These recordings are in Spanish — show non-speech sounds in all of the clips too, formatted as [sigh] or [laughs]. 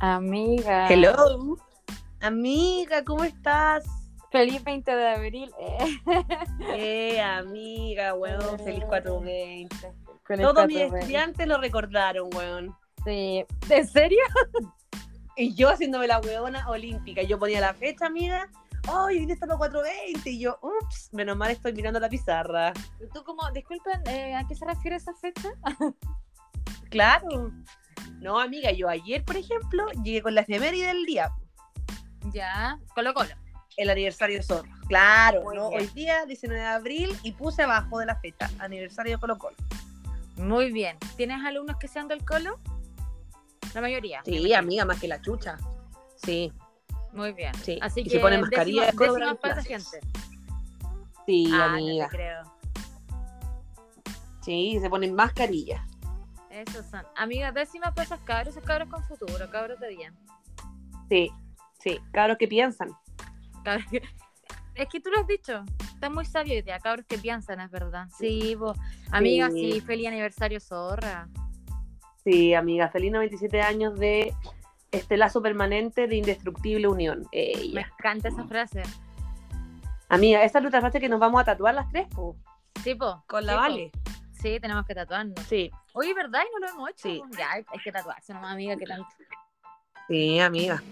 Amiga. Hello. Amiga, ¿cómo estás? Feliz 20 de abril. Eh. Eh, amiga, weón, feliz 420. Feliz Todos mis 420. estudiantes lo recordaron, weón. Sí. ¿En serio? Y yo haciéndome la weona olímpica. Yo ponía la fecha, amiga. ¡Ay, viene hasta los 420! Y yo, ups, menos mal estoy mirando la pizarra. ¿Tú como, disculpen, eh, ¿a qué se refiere esa fecha? Claro. No, amiga, yo ayer, por ejemplo, llegué con la efeméride del día. Ya, Colo Colo. El aniversario de Zorro. Claro, Muy ¿no? bien. Hoy día, 19 de abril, y puse abajo de la fecha, aniversario de Colo Colo. Muy bien. ¿Tienes alumnos que sean del Colo? La mayoría. Sí, amiga, más que la chucha. Sí, Muy bien. sí. Así y que se pone mascarilla de para esa clases. gente. Sí, ah, no amiga. te creo. Sí, se ponen mascarilla. Esos son. Amigas, décimas para esos cabros, esos cabros con futuro, cabros de bien. Sí, sí. Cabros que piensan. Cabros que- [laughs] Es que tú lo has dicho. Está muy sabio hoy día, cabros que piensan, es verdad. Sí, vos. Amiga, Sí. sí, feliz aniversario, zorra. Sí, amiga. Feliz 97 años de este lazo permanente de indestructible unión. Me Ella. encanta esa frase. Amiga, esa es nuestra frase que nos vamos a tatuar las tres, po. Sí, po. Con la sí, po. Sí, tenemos que tatuarnos. Sí, Oye, ¿verdad? Y no lo hemos hecho. Sí. Ya, hay hay que tatuarse nomás, amiga, que tanto. sí, amiga.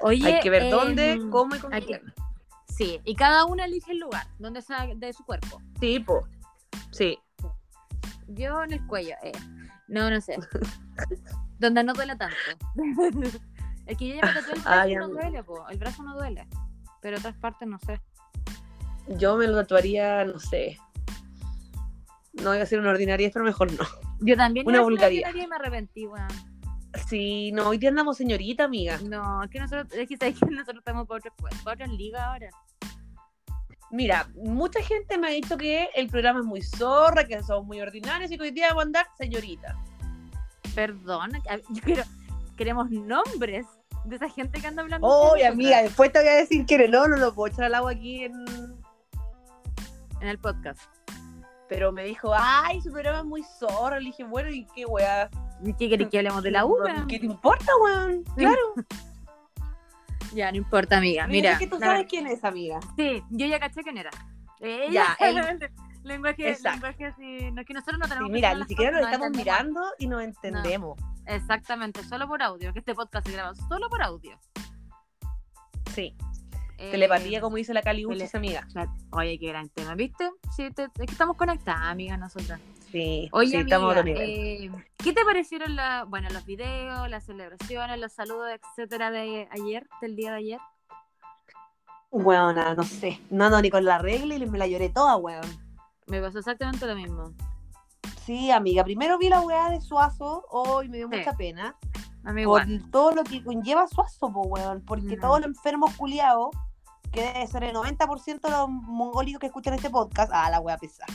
Oye, Hay que ver em, dónde, cómo y con quién. que- Sí, y cada uno elige el lugar donde sea de su cuerpo. Sí, po. Sí. Yo en el cuello, eh. No, no sé. [laughs] donde no duele tanto. [laughs] es que yo ya me tatué el [laughs] brazo Ay, no amiga. duele, po. El brazo no duele. Pero otras partes no sé. Yo me lo tatuaría, no sé. No voy a hacer una ordinaria, pero mejor no. Yo también Una iba vulgaridad. ordinaria y me arrepentí, weón. Sí, no, hoy día andamos señorita, amiga. No, es que nosotros, es que, nosotros estamos para otras, para otras ligas ahora. Mira, mucha gente me ha dicho que el programa es muy zorra, que somos muy ordinarios y que hoy día vamos a andar señorita. Perdón, quiero, queremos nombres de esa gente que anda hablando. Oye, amiga, después te voy a decir que no, no lo puedo echar al agua aquí en... En el podcast. Pero me dijo, ay, su programa es muy zorra. Le dije, bueno, ¿y qué weá? ¿Y ¿Qué querés que hablemos de la U? ¿Qué te importa, weón? Claro. [laughs] Ya, no importa, amiga. Mira, Mira, que tú la- sabes quién es, amiga. Sí, yo ya caché quién era. Eh, Ya, ella- [laughs] lenguaje, Exacto. lenguaje así. No, es que nosotros no tenemos Sí, mira, ni siquiera nos estamos mirando y nos entendemos. Exactamente, solo por audio, que este podcast se graba solo por audio. Sí. Eh, Telepatía, como dice la Cali Uchis, amiga. Oye, qué gran tema, ¿viste? Sí, te- es que estamos conectadas, amigas, nosotras. Sí, Oye, sí, amiga, estamos a otro nivel. eh, ¿qué te parecieron la, bueno, los videos, las celebraciones, los saludos, etcétera, de ayer, del día de ayer? Weón, no sé. No, no, ni con la regla y me la lloré toda, weón. Me pasó exactamente lo mismo. Sí, amiga. Primero vi la weá de Suazo hoy me dio Sí. mucha pena. A mí Por todo lo que conlleva Suazo, po, weón. Porque Mm. todos los enfermos culiados, que debe ser el 90% de los mongólicos que escuchan este podcast, ah, la weá pesada.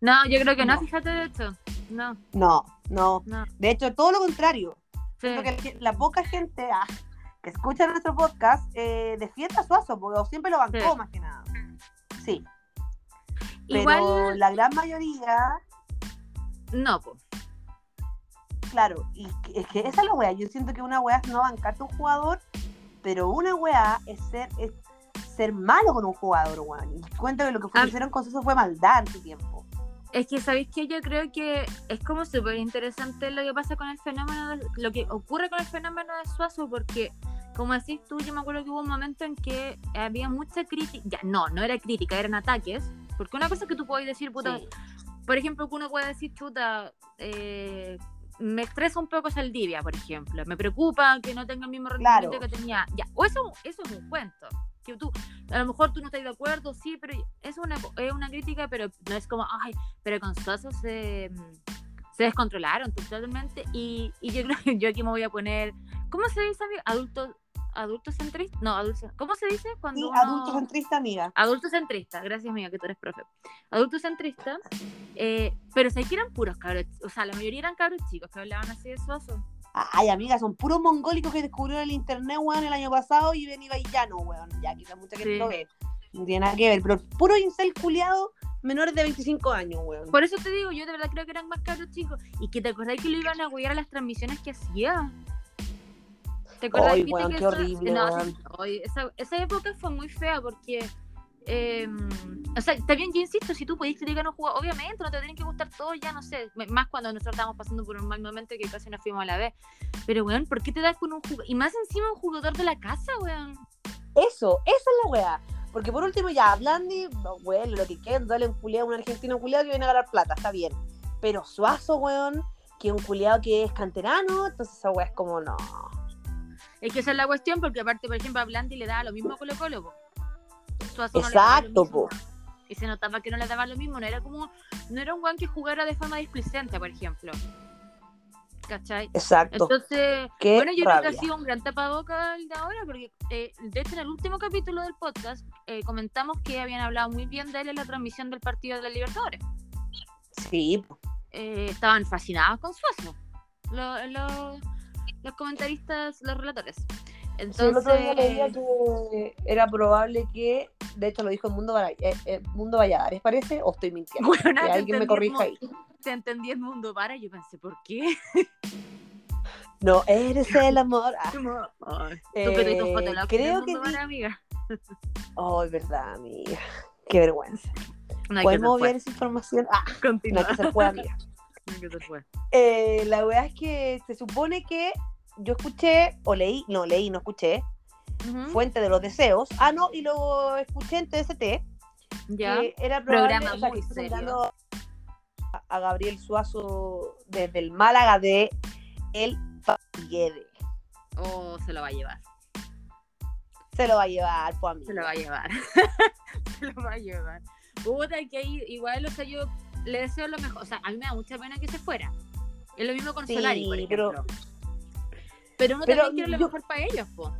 No, yo creo que no, No. fíjate de hecho. No, No, no. no. De hecho, todo lo contrario. Sí. Siento que la poca gente ah, que escucha nuestro podcast eh, defiende a Suazo, porque siempre lo bancó Sí. más que nada. Sí. Pero Igual, la gran mayoría, no, pues. claro, y es que esa es la weá. Yo siento que una weá es no bancarte a un jugador, pero una weá es ser, es ser malo con un jugador, weón. Y cuento que lo que fue- Ah. hicieron con Suazo fue maldad en su tiempo. Es que, ¿sabéis que Yo creo que es como súper interesante lo que pasa con el fenómeno, de- lo que ocurre con el fenómeno de Suazo, porque, como decís tú, yo me acuerdo que hubo un momento en que había mucha crítica, ya, no, no era crítica, eran ataques, porque una cosa es que tú puedes decir, puta, Sí. por ejemplo, que uno puede decir, chuta, eh, me estresa un poco Saldivia, por ejemplo, me preocupa que no tenga el mismo rendimiento Claro. que tenía, ya, o eso, eso es un cuento, que tú, a lo mejor tú no estás de acuerdo, sí, pero es una, es una crítica, pero no es como, ay, pero con Suazo se, se descontrolaron totalmente, y, y yo creo que yo aquí me voy a poner, ¿cómo se dice, amigo? Adulto, adulto centrista, no, adulto, ¿cómo se dice cuando Sí, uno- adulto centrista, amiga. Adulto centrista, gracias amiga que tú eres profe. Adulto centrista, eh, pero sé que eran puros cabros, o sea, la mayoría eran cabros chicos que hablaban así de Suazo. Ay, amiga, son puros mongólicos que descubrieron el internet, weón, el año pasado y ven y villano, weón. Ya, quizás mucha gente Sí. lo ve. No tiene nada que ver, pero puro incel culiado menores de 25 años, weón. Por eso te digo, yo de verdad creo que eran más cabros chicos. Y que te acordáis que lo iban a apoyar a las transmisiones que hacía. ¿Te? Ay, ¿Viste weón, que qué eso- horrible, no, weón. esa, esa época fue muy fea porque. Eh, o sea, bien, yo insisto, si tú podés criticar un jugador, obviamente no te tienen que gustar todos, ya no sé, más cuando nosotros estábamos pasando por un mal momento que casi nos fuimos a la vez. Pero, weón, ¿por qué te das con un jugador? Y más encima un jugador de la casa, weón. Eso, esa es la weá. Porque por último ya, Blandi, weón, lo que quieran, dale un culiado a un argentino culiado que viene a ganar plata, está bien. Pero Suazo, weón, que es un culiado que es canterano, entonces esa weá es como, no. Es que esa es la cuestión, porque aparte, por ejemplo, a Blandi le daba lo mismo a Colo Colo, no Exacto, po. Y se notaba que no le daba lo mismo, no era como, no era un guan que jugara de forma displicente, por ejemplo. ¿Cachai? Exacto. Entonces, Qué bueno, yo creo que ha sido un gran tapaboca el de ahora, porque eh, de hecho en el último capítulo del podcast eh, comentamos que habían hablado muy bien de él en la transmisión del partido de la Libertadores. Sí. Eh, estaban fascinados con lo- lo- los comentaristas, los relatores. Sí, Entonces, el otro día leía que era probable que, de hecho lo dijo el Mundo, Vara- eh, eh, Mundo Valladares, parece, o estoy mintiendo. Weona, que te alguien me corrija ahí. Te entendí el mundo para, yo pensé, ¿por qué? No, eres el amor. [laughs] Ah, ay, tú Eh, pero y tu fotolog creo que amiga. oh, es verdad, amiga. Qué vergüenza. No que ¿Podemos obviar esa información? Ah, no Continúa. [laughs] hay que ser fue, amiga. No hay que. Eh, la weá es que se supone que yo escuché, o leí, no leí, no escuché. Fuente de los Deseos. Ah, no, y lo escuché en TST, Ya. que era probable, Programa o sea, serio. a, a Gabriel Suazo desde el Málaga de El Paguede. Oh, se lo va a llevar. Se lo va a llevar, pues amigo. Se lo va a llevar. [laughs] se lo va a llevar. Puta, que ahí igual, o sea, yo le deseo lo mejor. O sea, a mí me da mucha pena que se fuera. Es lo mismo con Sí, Solari, por ejemplo. Pero, uno pero también quiere lo yo- mejor para ellos, po.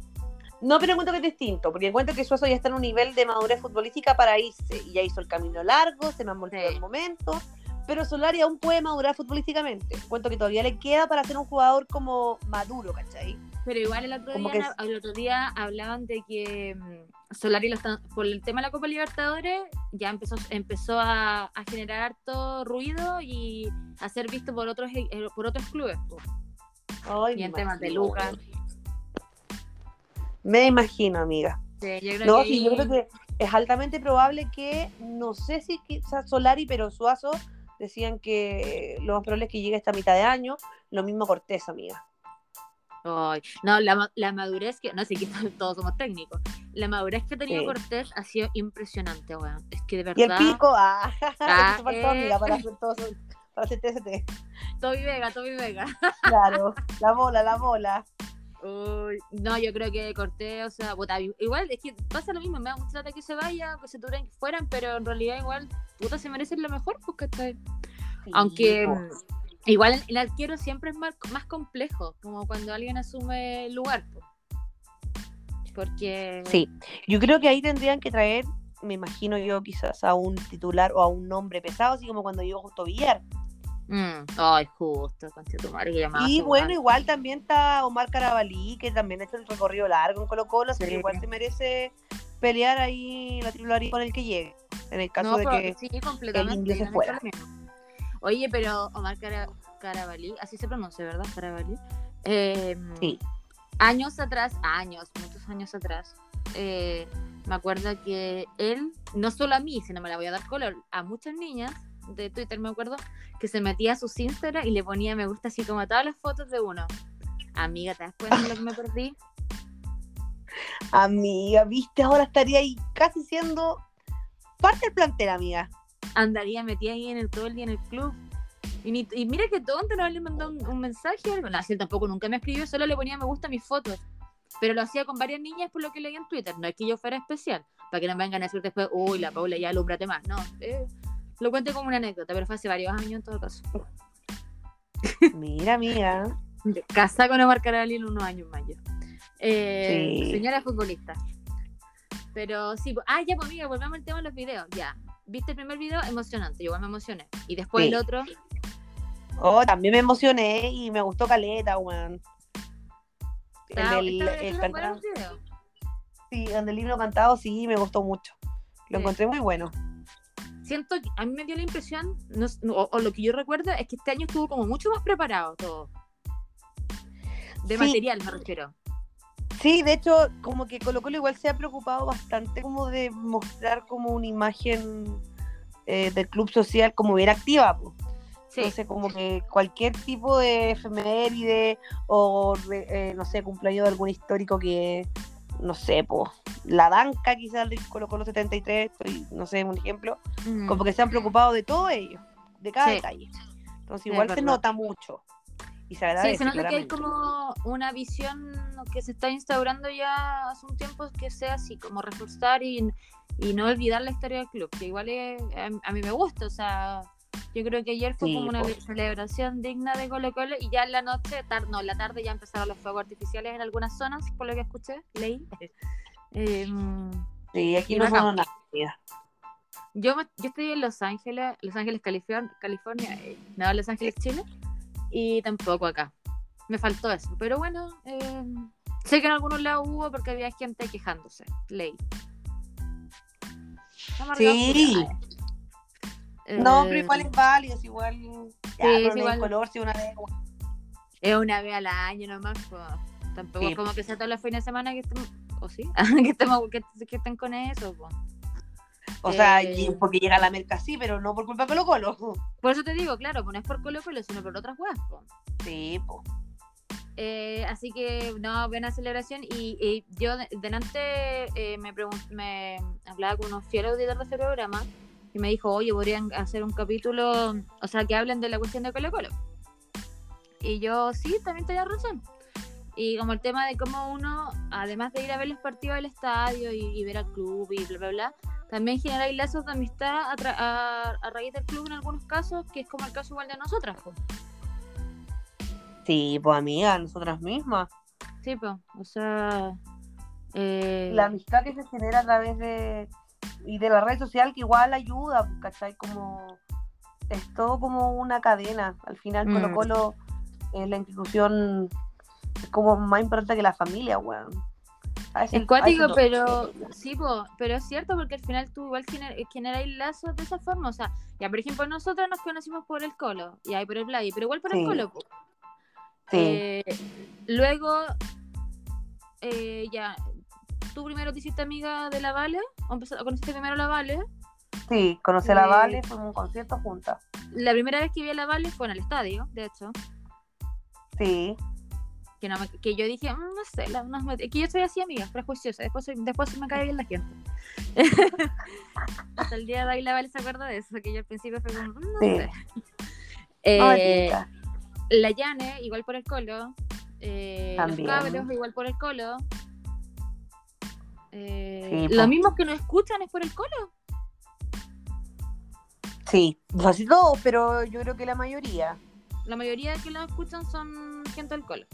No, pero encuentro que es distinto, porque encuentro que Suazo ya está en un nivel de madurez futbolística para irse. Y ya hizo el camino largo, se me han molestado Sí. el momento. Pero Solari aún puede madurar futbolísticamente. Encuentro que todavía le queda para ser un jugador como maduro, ¿cachai? Pero igual el otro, Como día, que el otro día hablaban de que mm, Solari lo están- por el tema de la Copa Libertadores ya empezó, empezó a, a generar harto ruido y a ser visto por otros eh, por otros clubes. po. Ay, temas de Lucas. Me imagino, amiga. Sí, yo creo No, que sí, yo creo que es altamente probable que, no sé si quizás Solari, pero Suazo decían que lo más probable es que llegue esta mitad de año. Lo mismo Cortés, amiga. Ay, no, la, la madurez que, no sé, que [laughs] todos somos técnicos, la madurez que ha tenido Sí. Cortés ha sido impresionante, weón. Es que de Y el verdad. pico, ah, [laughs] Ah, eso faltó, eh. amiga, para hacer todo Toby Vega, Toby Vega. [laughs] Claro, la bola, la bola. Uy, no, yo creo que Cortés, o sea, puta, igual es que pasa lo mismo, me da mucha lata que se vaya, que se duren que fueran, pero en realidad igual, puta, se merecen lo mejor, porque está Aunque igual el, el arquero siempre es más, más complejo, como cuando alguien asume el lugar. po. Porque. Sí, yo creo que ahí tendrían que traer, me imagino yo, quizás a un titular o a un nombre pesado, así como cuando llegó Justo Villar. Mm, ay, justo, tu madre, que Y bueno, madre. igual también está Omar Carabalí, que también ha hecho el recorrido largo en Colo Colo, así que igual se merece pelear ahí la titularidad con el que llegue. En el caso No, de que sí, completamente. inglés se fuera. Oye, pero Omar Cara- Carabalí, así se pronuncia, ¿verdad? Carabalí. Eh, Sí. Años atrás, años, muchos años atrás, eh, me acuerdo que él, no solo a mí, sino me la voy a dar color, a muchas niñas de Twitter, me acuerdo, que se metía a sus Instagram y le ponía me gusta así como a todas las fotos de uno. Amiga, ¿te das cuenta de lo que me perdí? [laughs] Amiga, viste, ahora estaría ahí casi siendo parte del plantel, amiga. andaría metida ahí en el, todo el día en el club. Y, ni- y mira que tonto, no le mandó un, un mensaje. No, si él tampoco nunca me escribió, solo le ponía me gusta a mis fotos. Pero lo hacía con varias niñas por lo que leí en Twitter. No es que yo fuera especial, para que no me vengan a decir después, uy, la Paula ya alumbrate más. No, eh, lo cuento como una anécdota, pero fue hace varios años en todo caso. [laughs] Mira, amiga. Casada con Omar Carabali en unos años más yo. Eh, Sí. Señora futbolista. Pero sí, ah, ya, pues amiga, volvamos al tema de los videos. Ya, viste el primer video, emocionante, yo igual me emocioné. Y después Sí. el otro, Oh, también me emocioné y me gustó Caleta, weón. El el el video. sí, donde el libro cantado, sí, me gustó mucho. Lo Sí. encontré muy bueno. Siento que a mí me dio la impresión, no o, o lo que yo recuerdo, es que este año estuvo como mucho más preparado todo. De Sí. material, me refiero. Sí, de hecho, como que Colo Colo igual se ha preocupado bastante como de mostrar como una imagen eh, del club social como bien activa. Sí, Entonces, como que cualquier tipo de efeméride o, eh, no sé, cumpleaños de algún histórico que, no sé, pues, la banca quizás del Colo Colo 73, estoy, no sé, un ejemplo, mm, como que se han preocupado de todo ello, de cada Sí. detalle. Entonces, igual se nota mucho. Y se agradece, Sí, se nota que hay como una visión que se está instaurando ya hace un tiempo que sea así, como reforzar y, y no olvidar la historia del club, que igual es- a, a mí me gusta, o sea, yo creo que ayer fue Sí, como una celebración digna de Colo Colo y ya en la noche, no, en la tarde ya empezaron los fuegos artificiales en algunas zonas, por lo que escuché, leí. [laughs] Em, Sí, aquí no son nada. yo, yo estoy en Los Ángeles, Los Ángeles, California, California eh, no, Los Ángeles, Chile, y tampoco acá. Me faltó eso, pero bueno, eh, sé que en algunos lados hubo porque había gente quejándose, ley. Sí. No, Eh, pero igual es válido, es igual. Ya, Sí, es no igual. color, si una vez. Es una vez al año nomás, pues. Tampoco Sí. es como que sea todos los fines de semana que estemos, o sí, [laughs] que, estemos, que, que estén con eso, pues. O sea, Eh. porque llega la merca sí, pero no por culpa de Colo Colo. [laughs] Por eso te digo, claro, pues no es por Colo Colo, sino por otras weas, pues. Sí, po. Eh, así que, no, buena celebración. Y, y yo de- delante eh, me, me hablaba con unos fieles auditores de este programa y me dijo, oye, podrían hacer un capítulo, o sea, que hablen de la cuestión de Colo Colo. Y yo, sí, también tenía razón. Y como el tema de cómo uno, además de ir a ver los partidos del estadio y, y ver al club y bla, bla, bla, también generáis lazos de amistad a, a- a raíz del club en algunos casos, que es como el caso igual de nosotras. pues. Sí, pues amiga, nosotras mismas. Sí, pues, o sea... eh, La amistad que se genera a través de. Y de la red social que igual ayuda, pues, ¿cachai? Como. Es todo como una cadena. Al final, Mm. Colo Colo es la institución es como más importante que la familia, weón. Es cuático, pero sí, po, pero es cierto porque al final tú igual gener, generáis lazos de esa forma. O sea, ya por ejemplo, nosotros nos conocimos por el Colo, y ahí por el Play, pero igual por el. Colo. po. Sí. Eh, luego, eh, ya, tú primero te hiciste amiga de la Vale, o empezaste, conociste primero a la Vale. Sí, conocí a la eh, Vale, fuimos a un concierto juntas. La primera vez que vi a la Vale fue en el estadio, de hecho. Sí. Que, no me- que yo dije, "Mm, no sé, la- no que yo soy así, amiga, prejuiciosa. Después, soy- después me cae bien la gente. [laughs] Hasta el día de hoy la Vale se acuerda de eso, que yo al principio fue como, "Mm, no Sí. sé. Eh, la Yane, igual por el colo. Eh, los cabros, igual por el colo. Eh, Sí, los mismos que nos escuchan es por el colo. Sí, casi todo, pero yo creo que la mayoría. La mayoría que nos escuchan son gente del colo,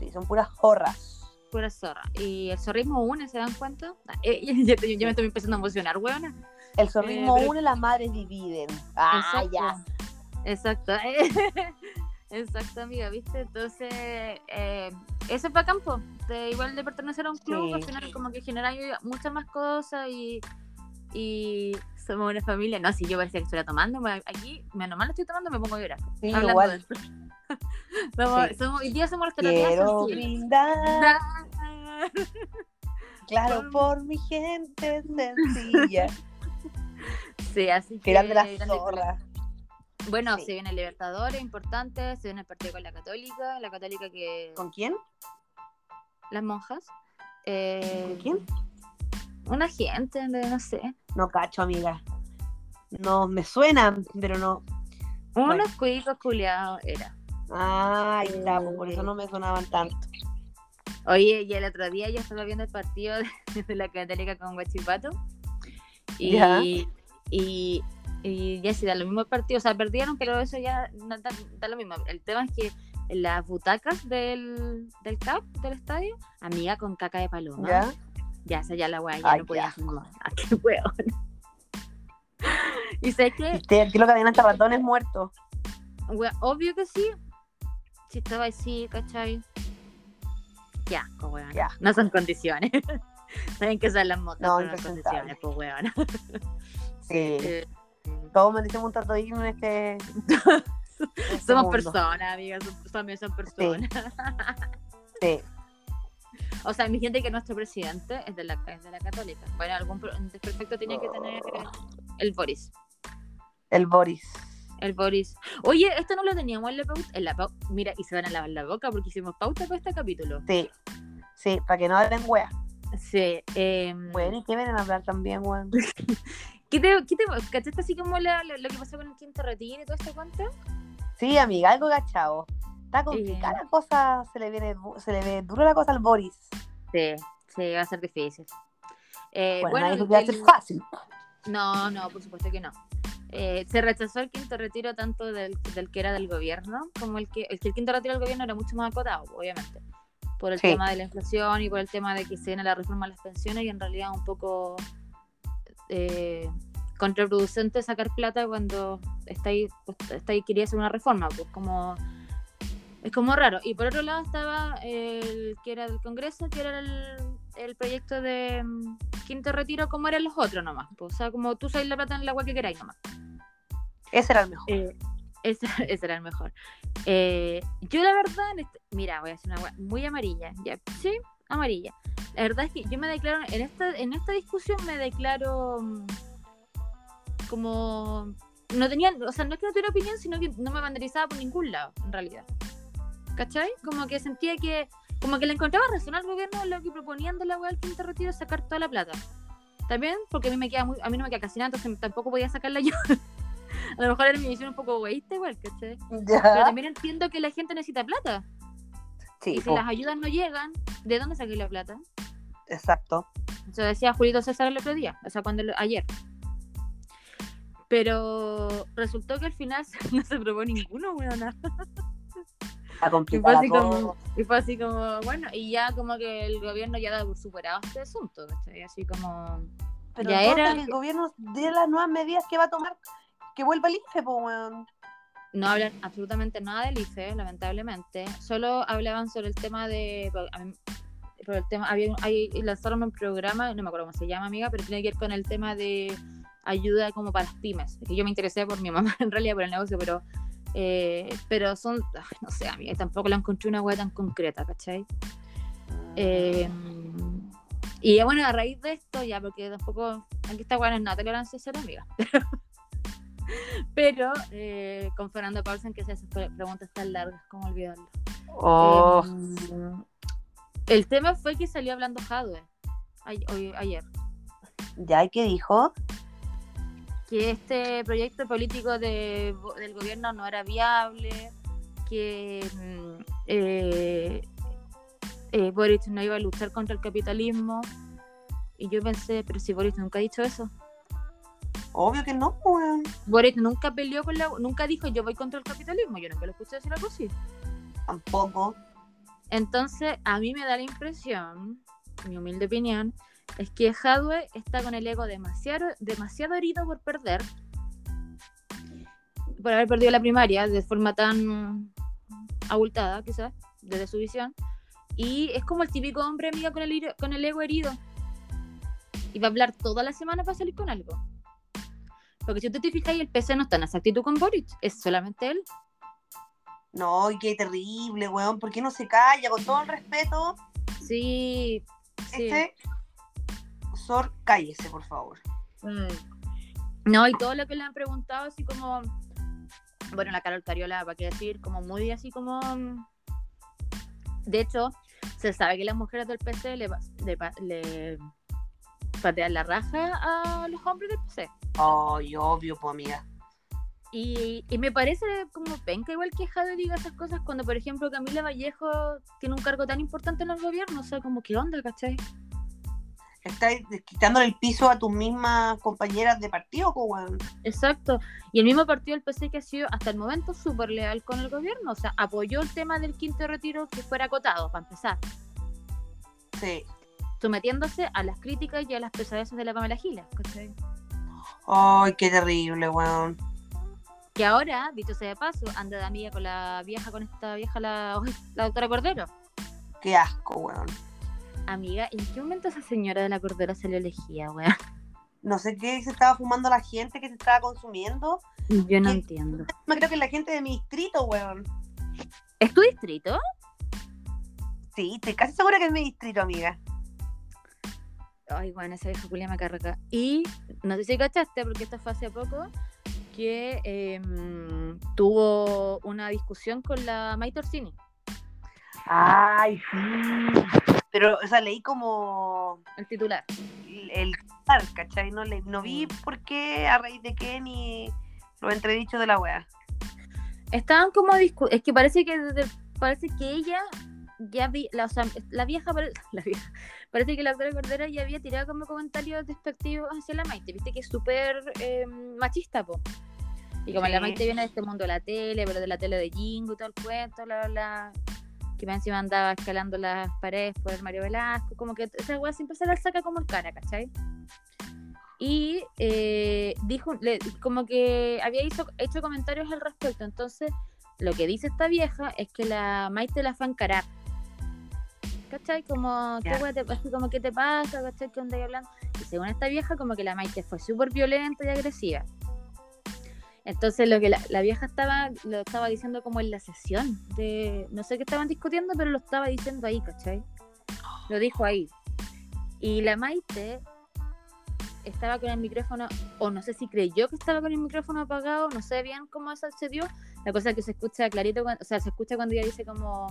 Sí, son puras jorras. pura zorra. Y el zorrismo une, ¿se dan cuenta? Ah, eh, [laughs] ya me estoy empezando a emocionar, weona. El zorrismo pero- une, las madres dividen. Ah, Exacto. ya. Exacto. [laughs] Exacto, amiga, ¿viste? Entonces, eh, eso es para campo. De, igual de pertenecer a un club, Sí. al final como que genera muchas más cosas y, y somos una familia. No, si yo parecía que estuviera tomando, aquí, menos mal estoy tomando, me pongo a llorar. Sí, igual. Somos- [laughs] Sí. somos- hoy día somos terapias Quiero brindar, [laughs] claro, por mi gente sencilla. [laughs] Sí, así que... Grande la- zorras. Bueno, Sí. se viene el Libertadores, importante, se viene el partido con la Católica, la Católica que... ¿Con quién? las monjas. Eh, ¿Con quién? Una gente, no sé. No cacho, amiga. No, me suenan, pero no. Bueno. Unos cuicos culiados era. Ay, está, por eso no me sonaban tanto. Oye, y el otro día yo estaba viendo el partido de, [laughs] de la Católica con Guachipato. Y, Ya. Y, y ya sí, da lo mismo el partido. O sea, perdieron, pero eso ya no da, da lo mismo. El tema es que en las butacas del, del CAP, del estadio, amiga con caca de paloma. ¿Ya? Ya, esa ya la weá, ya Ay, no podía más. [laughs] ¿A qué weón? y sé que Y te- Tiro cadena hasta ratones muertos. Wea, obvio que sí. Si estaba así, ¿cachai? Qué asco, weón. Qué No son condiciones. [laughs] Saben que son las motos, No, son condiciones, pues weón. [laughs] Sí. Todos merecemos un digno en este. en [laughs] este somos mundo. personas, amigas. También son personas. [laughs] Sí. O sea, mi gente que nuestro presidente es de la, es de la católica. Bueno, algún desperfecto tenía que tener el Boris. El Boris. El Boris. Oye, esto no lo teníamos en la pauta. En la pau- Mira, y se van a lavar la boca porque hicimos pauta para este capítulo. Sí. Sí, para que no hablen weas. Sí. Eh, Bueno, ¿y qué vienen a hablar también, weón? [laughs] ¿Qué te, qué te, ¿Cachaste así como la- la- lo que pasó con el quinto retiro y todo este cuento? Sí, amiga, algo cachado. Está complicada la cosa, se le, viene, se le ve dura la cosa al Boris. Sí, sí, va a ser difícil. Eh, bueno, bueno, nadie que iba a el- ser fácil. No, no, por supuesto que no. Eh, se rechazó el quinto retiro tanto del, del que era del gobierno como el que el, que el quinto retiro del gobierno era mucho más acotado, obviamente, por el Sí. tema de la inflación y por el tema de que se viene la reforma a las pensiones y en realidad un poco eh, contraproducente sacar plata cuando está ahí, pues, quería hacer una reforma, pues como es como raro. Y por otro lado estaba el que era del Congreso, que era el, el proyecto de mm, quinto retiro, como eran los otros nomás. pues, o sea, como tú sabes la plata en el agua que queráis nomás. Ese era el mejor. Eh, ese, [laughs] ese era el mejor. Eh, yo la verdad, en este- mira, voy a hacer una muy amarilla. Ya, sí, amarilla. La verdad es que yo me declaro, en esta, en esta discusión me declaro mm, como... No tenía, o sea, no es que no tuviera opinión, sino que no me banderizaba por ningún lado, en realidad. ¿Cachai? Como que sentía que, como que le encontraba razón al gobierno en lo que proponían de la wea del quinto retiro, sacar toda la plata. También, porque a mí me queda muy, a mí no me queda casi nada, entonces tampoco podía sacarla yo. [laughs] a lo mejor era mi visión un poco egoísta igual, ¿cachai? Pero también entiendo que la gente necesita plata. Sí, y si po, las ayudas no llegan, ¿de dónde saqué la plata? exacto. Eso decía Julito César el otro día, o sea, cuando ayer. Pero resultó que al final [laughs] no se probó ninguno, weón. Está Y fue, así como, y fue así como, bueno, y ya como que el gobierno ya da por superado este asunto, ¿cachai? Así como... Pero ya era- que el gobierno dé las nuevas medidas que va a tomar, que vuelva el IFE, po, weón. No hablan absolutamente nada del IFE, lamentablemente. Solo hablaban sobre el tema de. Por el tema, había, hay, lanzaron un programa, no me acuerdo cómo se llama, amiga, pero tiene que ver con el tema de ayuda como para las pymes. Es que yo me interesé por mi [laughs] mamá, en realidad, por el negocio, pero. eh, pero son. ay, no sé, amiga, tampoco la encontré una hueá tan concreta, ¿cachai? Eh, y bueno, a raíz de esto, ya, porque tampoco. Aquí está bueno, no tolerancia cero, amiga. [laughs] [laughs] Pero eh, con Fernando Paulsen que se hace pre- preguntas tan largas, ¿cómo olvidarlo? Oh, Eh, el tema fue que salió hablando Jadwe ayer. ¿ya? ¿Y qué dijo? Que este proyecto político de- del gobierno no era viable, que mm, eh, eh, Boric no iba a luchar contra el capitalismo. Y yo pensé, pero si Boric nunca ha dicho eso. Obvio que no, weón. Boric nunca peleó con la. Nunca dijo yo voy contra el capitalismo. Yo nunca lo escuché decir algo así. Tampoco. Entonces, a mí me da la impresión, mi humilde opinión, es que Hadwe está con el ego demasiado, demasiado herido por perder, por haber perdido la primaria de forma tan abultada, quizás, desde su visión. Y es como el típico hombre amiga con el, con el ego herido. Y va a hablar toda la semana para salir con algo. Porque si tú te fijas, el PC no está en esa actitud con Boric, es solamente él. No, qué terrible, weón. ¿Por qué no se calla? Con todo el respeto, Sí, sí. este. Sor, cállese, por favor. Mm. No, y todo lo que le han preguntado, así como. Bueno, la Carol Cariola, ¿para qué decir? Como muy así como. mm, De hecho, se sabe que las mujeres del PC le, le, le patean la raja a los hombres del PC. Ay, obvio, pues, amiga. Y, y me parece como penca igual que Jade diga esas cosas cuando, por ejemplo, Camila Vallejo tiene un cargo tan importante en el gobierno. O sea, como, ¿qué onda, cachai? Estás quitándole el piso a tus mismas compañeras de partido, weón. Exacto. Y el mismo partido del PC que ha sido hasta el momento súper leal con el gobierno. O sea, apoyó el tema del quinto retiro que fuera acotado, para empezar. Sí. Sometiéndose a las críticas y a las pesadeces de la Pamela Giles. ¿cachai? Ay, qué terrible, weón. Que ahora, dicho sea de paso, anda de amiga con la vieja, con esta vieja, la, [laughs] doctora Cordero. Qué asco, weón. Amiga, ¿en qué momento esa señora de la Cordero salió elegida, weón? [laughs] No sé qué se estaba fumando la gente, que se estaba consumiendo. Yo no ¿Qué? entiendo. No creo que la gente de mi distrito, weón. ¿Es tu distrito? Sí, estoy casi segura que es mi distrito, amiga. Ay, bueno, esa vieja culia me carga. Y no sé si cachaste, porque esto fue hace poco, que em, tuvo una discusión con la Maite Orsini. Ay, sí. Pero, o sea, leí como El titular. el, el titular, ¿cachai? No, le, no vi por qué, a raíz de qué, ni los entredichos de la wea. Estaban como discu es que parece que parece que ella ya vi, la, o sea, la vieja, pare- [laughs] la vieja, parece que la doctora Cordera ya había tirado como comentarios despectivos hacia la Maite, viste que es súper eh, machista, po. Y como la. Maite viene de este mundo de la tele, pero de la tele de Jingo y todo el cuento, bla, bla, bla, que encima andaba escalando las paredes por el Mario Velasco, como que esa weá siempre se la saca como en cara, ¿cachai? Y eh, dijo, le- como que había hizo- hecho comentarios al respecto. Entonces, lo que dice esta vieja es que la Maite la fue a encarar. ¿Cachai? Como, ¿qué wea te, así como, ¿qué te pasa? ¿Cachai? ¿Qué onda ahí hablando? Y según esta vieja, como que la Maite fue súper violenta y agresiva. Entonces, lo que la, la vieja estaba, lo estaba diciendo como en la sesión de, no sé qué estaban discutiendo, pero lo estaba diciendo ahí, ¿cachai? Lo dijo ahí. Y la Maite estaba con el micrófono, o no sé si creyó que estaba con el micrófono apagado, no sé bien cómo eso se dio. La cosa es que se escucha clarito, cuando- o sea, se escucha cuando ella dice como,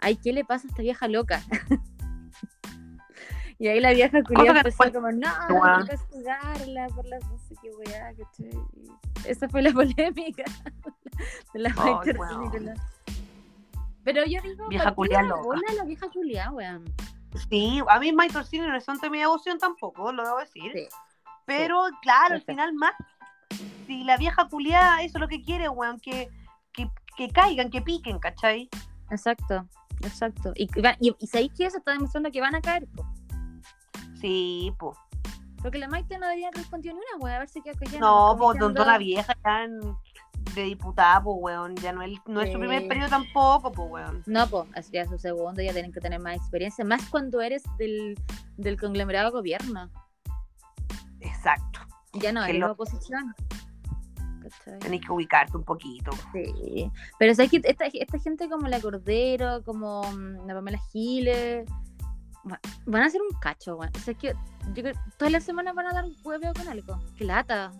ay, ¿qué le pasa a esta vieja loca? [laughs] y ahí la vieja culiada que empezó como, no, hay que castigarla por las no sé qué weá. Y Esa fue la [laughs] polémica de la con la- Pero yo digo, Vieja ¿por qué culiá la loca. bola la vieja culiá, weón? Sí, a mí Mike Orsini no es santo de mi devoción tampoco, lo debo decir. Sí. Pero, claro, al final más. Si la vieja culiada eso es lo que quiere, weón, que, que, que caigan, que piquen, ¿cachai? Exacto, exacto. Y, y, y, sabéis que eso está demostrando que van a caer, po. Sí, pues. Porque la Maite no debería respondido ni una, weón. A ver si queda callada. No, pues diciendo- tontona vieja ya en- de diputada, pues, weón. Ya no es, no es su primer periodo tampoco, pues, weón. No, pues, sería su segundo, ya tienen que tener más experiencia, más cuando eres del, del conglomerado gobierno. Exacto. Ya no eres loco. oposición. ¿Cachai? Tenés que ubicarte un poquito. Sí. Pero sabes que esta, esta gente como la Cordero, como mm, la Pamela Giles, va- van a hacer un cacho, weón. O sea, es que yo creo todas las semanas van a dar un huevo con algo. Qué lata.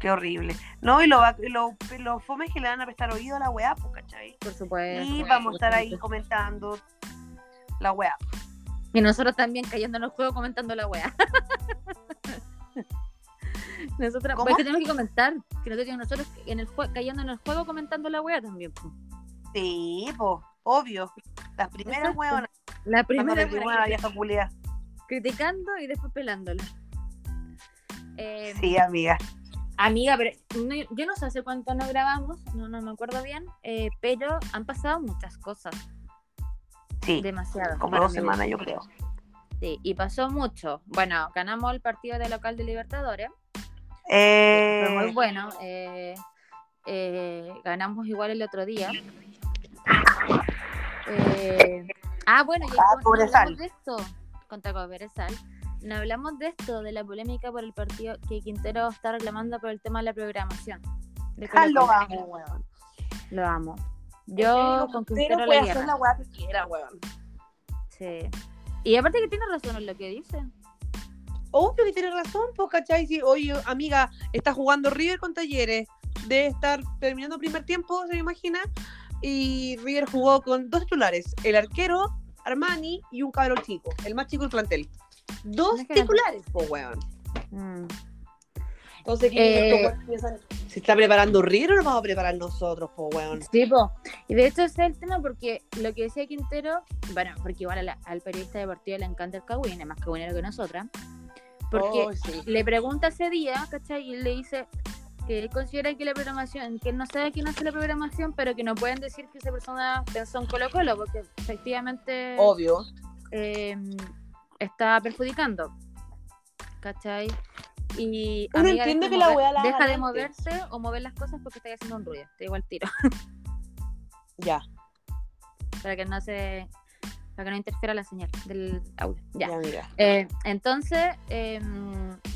Qué horrible. No, y lo, va- y lo, y lo fome es que le van a prestar oído a la weá, pues, ¿cachai? Por supuesto. Y vamos a estar ahí comentando la weá. Y nosotros también cayendo en el juego comentando la weá. [laughs] nosotros, ¿Cómo? pues que tenemos que comentar. Que nosotros, nosotros en el cayendo en el juego comentando la weá también. Sí, pues, obvio. Las primeras weonas. La primera vieja culia. criticando y después pelándola. Eh, Sí, amiga. Amiga, pero no- yo no sé hace cuánto no grabamos, no, no me acuerdo bien, eh, pero han pasado muchas cosas, Sí, demasiado. como dos semanas, yo creo. Sí, y pasó mucho. Bueno, ganamos el partido de local de Libertadores, Eh, fue muy bueno. eh, eh, ganamos igual el otro día. Eh, ah, bueno, y Ah, hablamos de esto contra Cobresal. No hablamos de esto, de la polémica por el partido que Quintero está reclamando por el tema de la programación. de Ah, lo amo, weón. Lo amo. Yo con Quintero puede hacer la weá que quiera, weón. Sí. Y aparte que tiene razón en lo que dice. Obvio que tiene razón, pues, ¿cachai? Si, oye, amiga, está jugando River con Talleres, debe estar terminando primer tiempo, se me imagina, y River jugó con dos titulares, el arquero, Armani y un cabrón chico, el más chico del plantel. Dos titulares, pues, weón. Mm. Entonces, ¿qué Eh, piensan? ¿Se está preparando River o nos vamos a preparar nosotros, pues, weón? Sí, po. Y de hecho ese es el tema porque lo que decía Quintero, bueno, porque igual la- al periodista deportivo le encanta el cagüín, es más cagüinero que nosotras. Porque Oh, sí. le pregunta ese día, ¿cachai? Y le dice que él considera que la programación, que él no sabe quién hace la programación, pero que no pueden decir que esa persona pensó en Colo Colo, porque efectivamente Obvio. eh, está perjudicando. ¿Cachai? Y Uno entiende que la weá la deja de moverse o mover las cosas porque está haciendo un ruido. Te digo al tiro. Ya, [laughs] para que no se para que no interfiera la señal del audio. Ya. ya, mira. Eh, entonces, eh,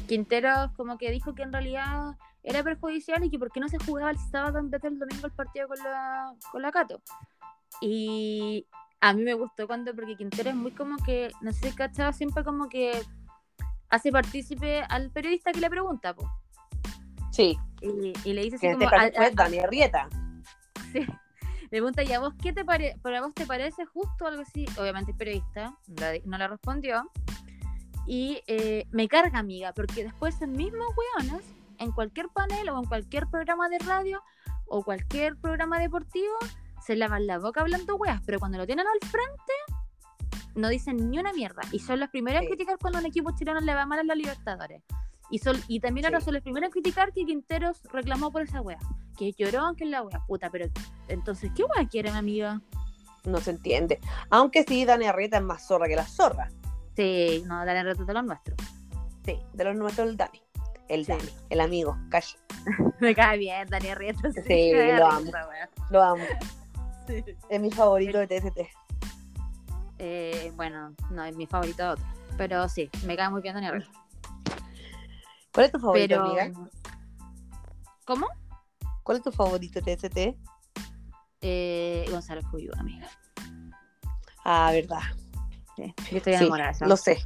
Quintero como que dijo que en realidad era perjudicial y que por qué no se jugaba el sábado en vez del domingo el partido con la, con la Cato. Y a mí me gustó cuando, porque Quintero es muy como que, no sé si cachaba, siempre como que hace partícipe al periodista que le pregunta, po. Sí, Y, y le dice así que este como, caso al- fue al- Dani Arrieta. Sí. Le pregunta, ¿y a vos qué te parece? ¿Para vos te parece justo algo así? Obviamente el periodista la- no le respondió. Y eh, me carga, amiga, porque después esos mismos weones, en cualquier panel o en cualquier programa de radio o cualquier programa deportivo, se lavan la boca hablando weas, pero cuando lo tienen al frente, no dicen ni una mierda. Y son los primeros Sí. en criticar cuando un equipo chileno le va mal a los Libertadores. Y, también ahora Sí. son los primeros en criticar que Quinteros reclamó por esa wea. Que lloró, que es la wea. Puta, pero entonces, ¿qué wea quieren, amiga? No se entiende. Aunque sí, Dani Arrieta es más zorra que la zorra. Sí, no, dale reto de los nuestros. Sí, de los nuestros el Dani. El Sí. Dani, el amigo, cash. [laughs] Me cae bien, Dani Arrieta. Sí, lo wea. Lo amo. Es mi favorito de TST. Eh, bueno, no, es mi favorito de otro. Pero sí, me cae muy bien Dani Arrieta. ¿Cuál es tu favorito, Pero... amiga? ¿Cómo? ¿Cuál es tu favorito TST? Eh, Gonzalo Fuyu, amiga. Ah, verdad. Sí, yo estoy Sí, enamorada esa lo sé.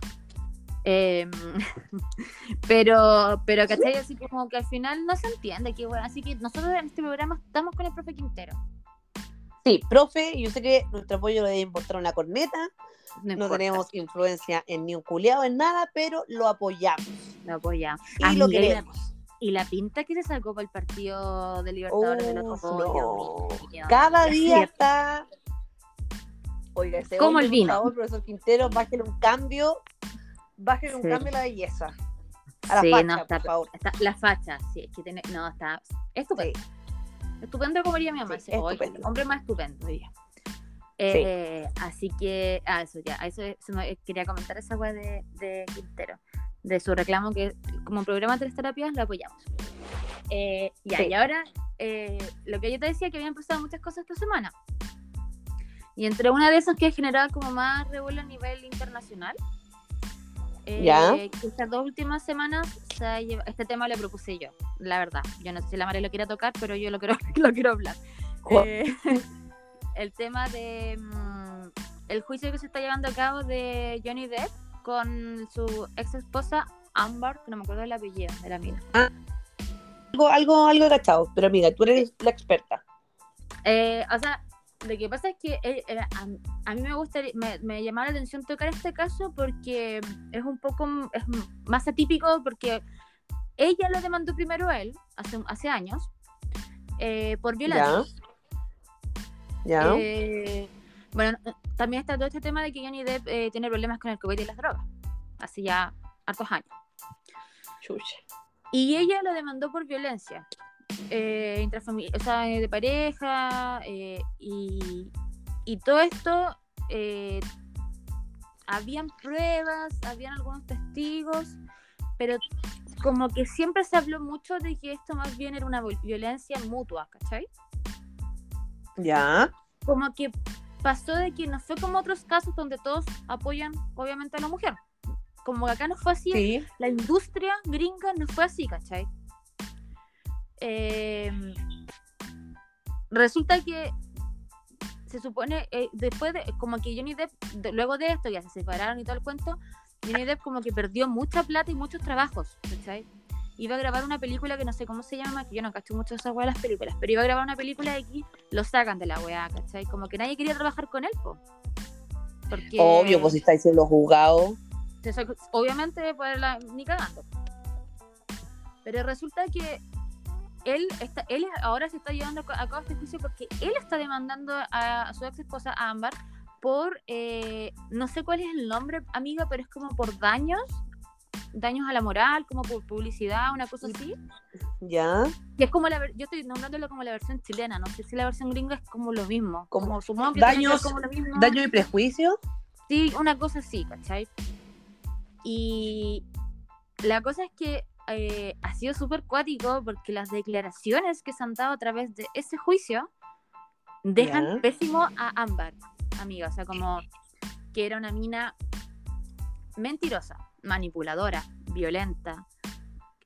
Em, [laughs] pero, pero, ¿cachai? Así como que al final no se entiende qué bueno. Así que nosotros en este programa estamos con el profe Quintero. Sí, profe, yo sé que nuestro apoyo le debe importar una corneta. No, tenemos influencia en ni un culiado, en nada, pero lo apoyamos. Lo apoyamos. Y Amiga, lo y la- queremos. Y la pinta que se sacó para el partido de Libertadores de los no. Dios mío. Cada día Sí. está. Oiga, ese Como el vino. Por favor, profesor Quintero, bájale un cambio. Bájale un Sí. cambio a la belleza. A la Sí, facha, no, está- por favor. Está, la facha, sí, es que tiene, no, está estupendo. Estupendo como diría mi mamá. Sí, dice, "Oye, estupendo. el hombre más estupendo, diría. Eh, Así que, ah, eso ya, a eso, eso me- quería comentar esa de, de Quintero, de su reclamo que como programa de tres terapias lo apoyamos. Eh, ya, Sí. y ahora, eh, lo que yo te decía que habían pasado muchas cosas esta semana. Y entre una de esas que ha generado como más revuelo a nivel internacional, eh, Ya. estas dos últimas semanas se este tema lo propuse yo, la verdad. Yo no sé si la María lo quiere tocar, pero yo lo quiero, [laughs] lo quiero hablar. Eh, [laughs] el tema de mm, el juicio que se está llevando a cabo de Johnny Depp con su ex esposa Amber, que no me acuerdo del apellido de la mina. Algo, algo, algo agachado. Pero amiga, tú eres la experta. Eh, o sea, lo que pasa es que eh, eh, a, a mí me gustaría, me, me llamaba la atención tocar este caso porque es un poco es más atípico porque ella lo demandó primero a él, hace, hace años, eh, por violencia. ¿Ya? Eh, bueno, eh, también está todo este tema de que Johnny Depp eh, tiene problemas con el COVID y las drogas, hace ya hartos años. Chucha. Y ella lo demandó por violencia eh, o sea, eh, de pareja eh, y, y todo esto. habían pruebas, habían algunos testigos, pero como que siempre se habló mucho de que esto más bien era una violencia mutua, ¿cachai? ¿Ya? Como que pasó de que no fue como otros casos donde todos apoyan obviamente a la mujer. Como que acá no fue así, Sí. la industria gringa no fue así, ¿cachai? Eh, resulta que se supone, eh, después de, como que Johnny Depp, de- luego de esto, ya se separaron y todo el cuento, Johnny Depp como que perdió mucha plata y muchos trabajos, ¿cachai? Iba a grabar una película que no sé cómo se llama, que yo no cacho mucho esa weá de las películas, pero iba a grabar una película y aquí lo sacan de la weá, ¿cachai? Como que nadie quería trabajar con él, po. Porque... Obvio, pues si estáis siendo juzgado. Obviamente pues la, ni cagando pero resulta que él está él ahora se está llevando a cabo este juicio porque él está demandando a, a su ex esposa Ámbar por eh, no sé cuál es el nombre amiga pero es como por daños daños a la moral como por publicidad una cosa así ¿Ya? que es como la yo estoy nombrándolo como la versión chilena no sé si la versión gringa es como lo mismo Como como que ver daños- como lo mismo ¿Daño y prejuicio? Sí, una cosa así, ¿cachai? Y la cosa es que eh, ha sido súper cuático porque las declaraciones que se han dado a través de ese juicio dejan Ya. pésimo a Ámbar, amiga. O sea, como que era una mina mentirosa, manipuladora, violenta.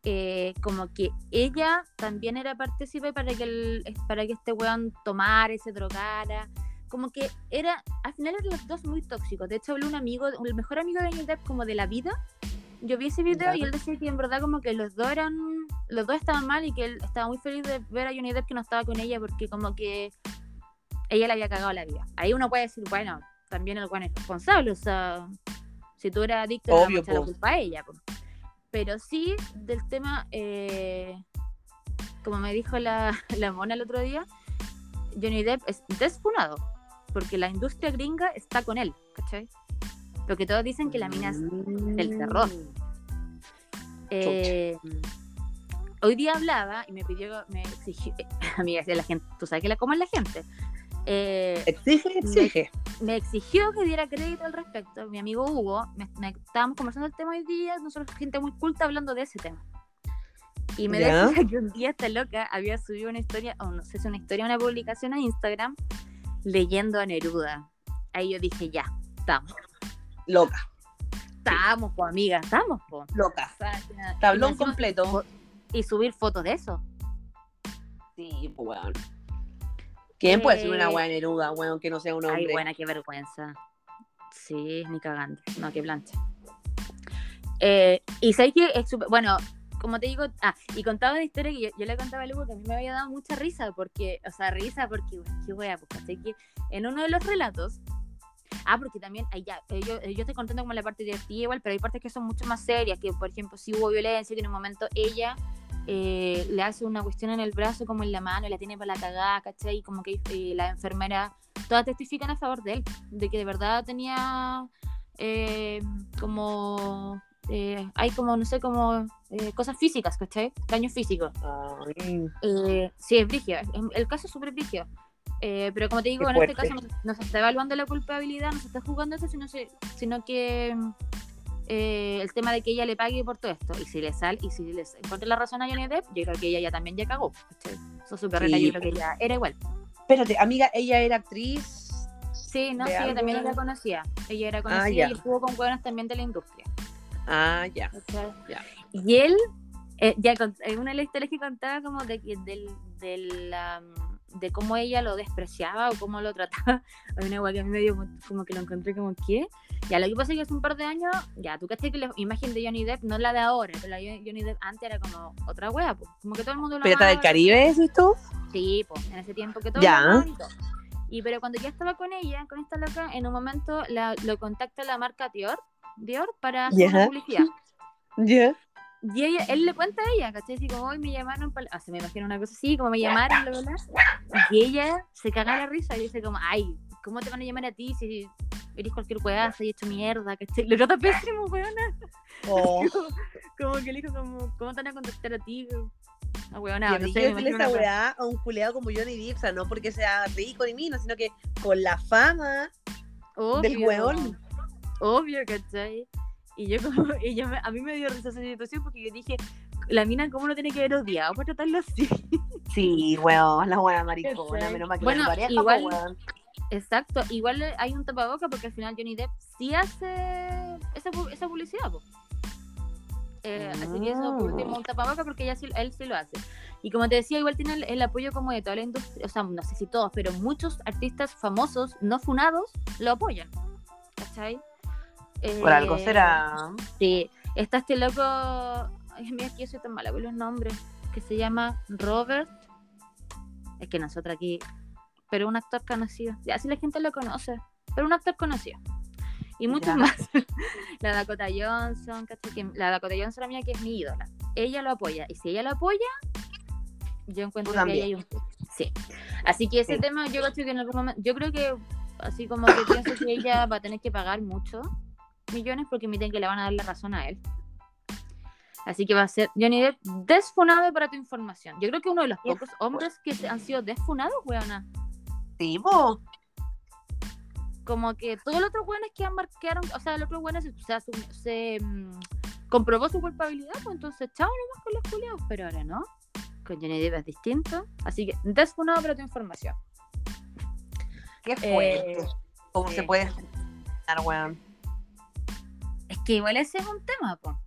eh, como que ella también era partícipe para que, el- para que este weón tomara y se drogara. como que era, al final eran los dos muy tóxicos. De hecho, habló un amigo, el mejor amigo de Johnny Depp como de la vida. Yo vi ese video y él decía que en verdad como que los dos eran, los dos estaban mal y que él estaba muy feliz de ver a Johnny Depp que no estaba con ella porque como que ella le había cagado la vida. Ahí uno puede decir, bueno, también el Juan es responsable, o sea, si tú eras adicto, le vamos a Obvio, echar la culpa a ella. po. Pero sí, del tema, eh, como me dijo la, [laughs] la mona el otro día, Johnny Depp es desfunado, porque la industria gringa está con él, ¿cachai? Porque todos dicen que la mina es del terror. Eh, hoy día hablaba y me pidió, me exigió, [laughs] amiga, de la gente, tú sabes que la como es la gente. Eh, Exige, exige. me exigió que diera crédito al respecto. Mi amigo Hugo, me, me- estábamos conversando el tema hoy día, nosotros gente muy culta hablando de ese tema. Y me Ya. decía que un día esta loca había subido una historia, o no sé si una historia, una publicación a Instagram, leyendo a Neruda. Ahí yo dije, ya, estamos, Loca, estamos, pues amiga, estamos, pues. loca. Tablón completo. Y subir fotos de eso. Sí, pues, weón. ¿Quién puede ser una weá Neruda, weón, que no sea un hombre? Ay, buena, qué vergüenza. Sí, ni cagando. No, qué plancha. Eh, y sabes que es súper- bueno, como te digo, ah, y contaba una historia que yo, yo le contaba a Lugo que a mí me había dado mucha risa, porque, o sea, risa porque, qué wea, pues, ¿cachai? que en uno de los relatos, ah, porque también, ay, ya, eh, yo, eh, yo estoy contando como la parte divertida igual, pero hay partes que son mucho más serias, que por ejemplo, si hubo violencia, que en un momento ella eh, le hace una cuestión en el brazo, como en la mano, y la tiene para la cagada, ¿cachai? Y como que eh, la enfermera, todas testifican a favor de él, de que de verdad tenía eh, como, eh, hay como, no sé, como eh, cosas físicas, ¿cachai? Daños físicos. Eh, sí, es brígido. El caso es súper brígido. Eh, pero como te digo, Qué en este fuerte. caso no, no se está evaluando la culpabilidad, no se está jugando eso, sino, se- sino que eh, el tema de que ella le pague por todo esto. Y si le sale, y si les encuentra la razón a Johnny Depp, yo creo que ella ya también ya cagó. Eso es súper Sí, real, yo creo que ella era igual. Espérate, amiga, ella era actriz. Sí, no, ¿De sí, ella también era conocida. Ella era Ah, conocida ya. y estuvo con buenas también de la industria. Ah, ya. Ya. Y él, eh, ya en una de las historias que contaba como de, que- del, del, de cómo ella lo despreciaba o cómo lo trataba, [laughs] hay una que a mí me dio como que lo encontré como que, ya lo que pasa es que hace un par de años, ya tú caché que la imagen de Johnny Depp, no la de ahora, pero la de Johnny Depp antes era como otra wea, pues, como que todo el mundo lo ¿Pirata del Caribe, decís tú? Sí, pues, en ese tiempo que todo Ya. y pero cuando ya estaba con ella, con esta loca, en un momento la, lo contacta la marca Dior, Dior para hacer una Ya. publicidad. [laughs] Ya. Y ella, él le cuenta a ella, ¿cachai? Así como, hoy me llamaron, para... ah, se me imagina una cosa así, como me llamaron, bla, bla, bla. Y ella se caga la risa y dice como, ay, ¿cómo te van a llamar a ti si eres cualquier weá, se ha hecho mierda, ¿cachai? Le trata pésimo, weona. Oh. [laughs] Como que le dijo como, ¿cómo te van a contactar a ti? Y weona, no sé, me imagino esa weá. a un culeado como Johnny Depp, o sea, no porque sea rico ni mino, sino que con la fama del Obvio, weón. Obvio, ¿cachai? Y yo como, [laughs] y yo me- a mí me dio risa esa situación porque yo dije, la mina, ¿cómo no tiene que haber odiado por tratarlo así? [laughs] Sí, weón, la weá maricona, menos mal que Bueno, no es pareja, igual- weón. Exacto, igual hay un tapaboca porque al final Johnny Depp sí hace esa, esa publicidad. po. Eh, Así que eso por último un tapaboca porque ella sí- él sí lo hace. Y como te decía, igual tiene el, el apoyo como de toda la industria, o sea, no sé si todos, pero muchos artistas famosos, no funados, lo apoyan. ¿Cachai? Por algo Eh, será. Sí, está este loco, ay, mira que yo soy tan mala con los nombres, que se llama Robert, es que nosotros aquí, pero un actor conocido, ya si la gente lo conoce, pero un actor conocido. Y muchos Ya. [laughs] más. la Dakota Johnson. Que la Dakota Johnson, la mía, que es mi ídola. Ella lo apoya. Y si ella lo apoya, yo encuentro que ahí hay un. Sí. Así que ese Sí. tema, yo creo que en algún momento. Yo creo que, así como que pienso que ella va a tener que pagar mucho millones porque admiten que le van a dar la razón a él. Así que va a ser Johnny Depp desfunado para tu información. Yo creo que uno de los pocos hombres que han sido desfunados, weona. Sí, po. Como que todos los otros buenos que han marcaron, o sea, los otros buenos se, se, asum- se, mm, comprobó su culpabilidad, pues entonces chao nomás con los culiados, pero ahora no. Con Johnny Depp es distinto. Así que desfunado para tu información. Qué Eh, fuerte. ¿Cómo se puede weón? Es que igual ese es un tema, po.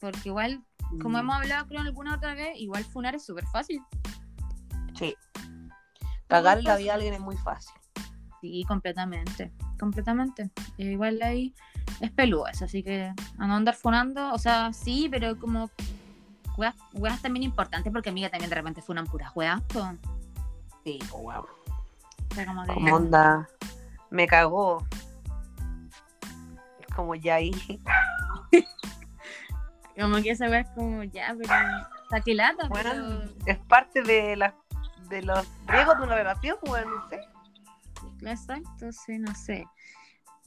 Porque igual, como Mm. hemos hablado creo alguna otra vez, igual funar es súper fácil. Sí. Cagar la vida de alguien es muy fácil. Sí, completamente. Completamente. E igual ahí es peludo eso, así que a no andar funando, o sea, sí, pero como weas, weas también importantes porque amiga también de repente funan puras weas, po. Sí, pues, weón. O sea, como que- Como onda, me cagó. Como ya ahí. [laughs] Como que esa es como ya, pero. Bueno, pero. es parte de, la, de los riesgos de una relación, weón, no sé. Exacto, sí, no sé.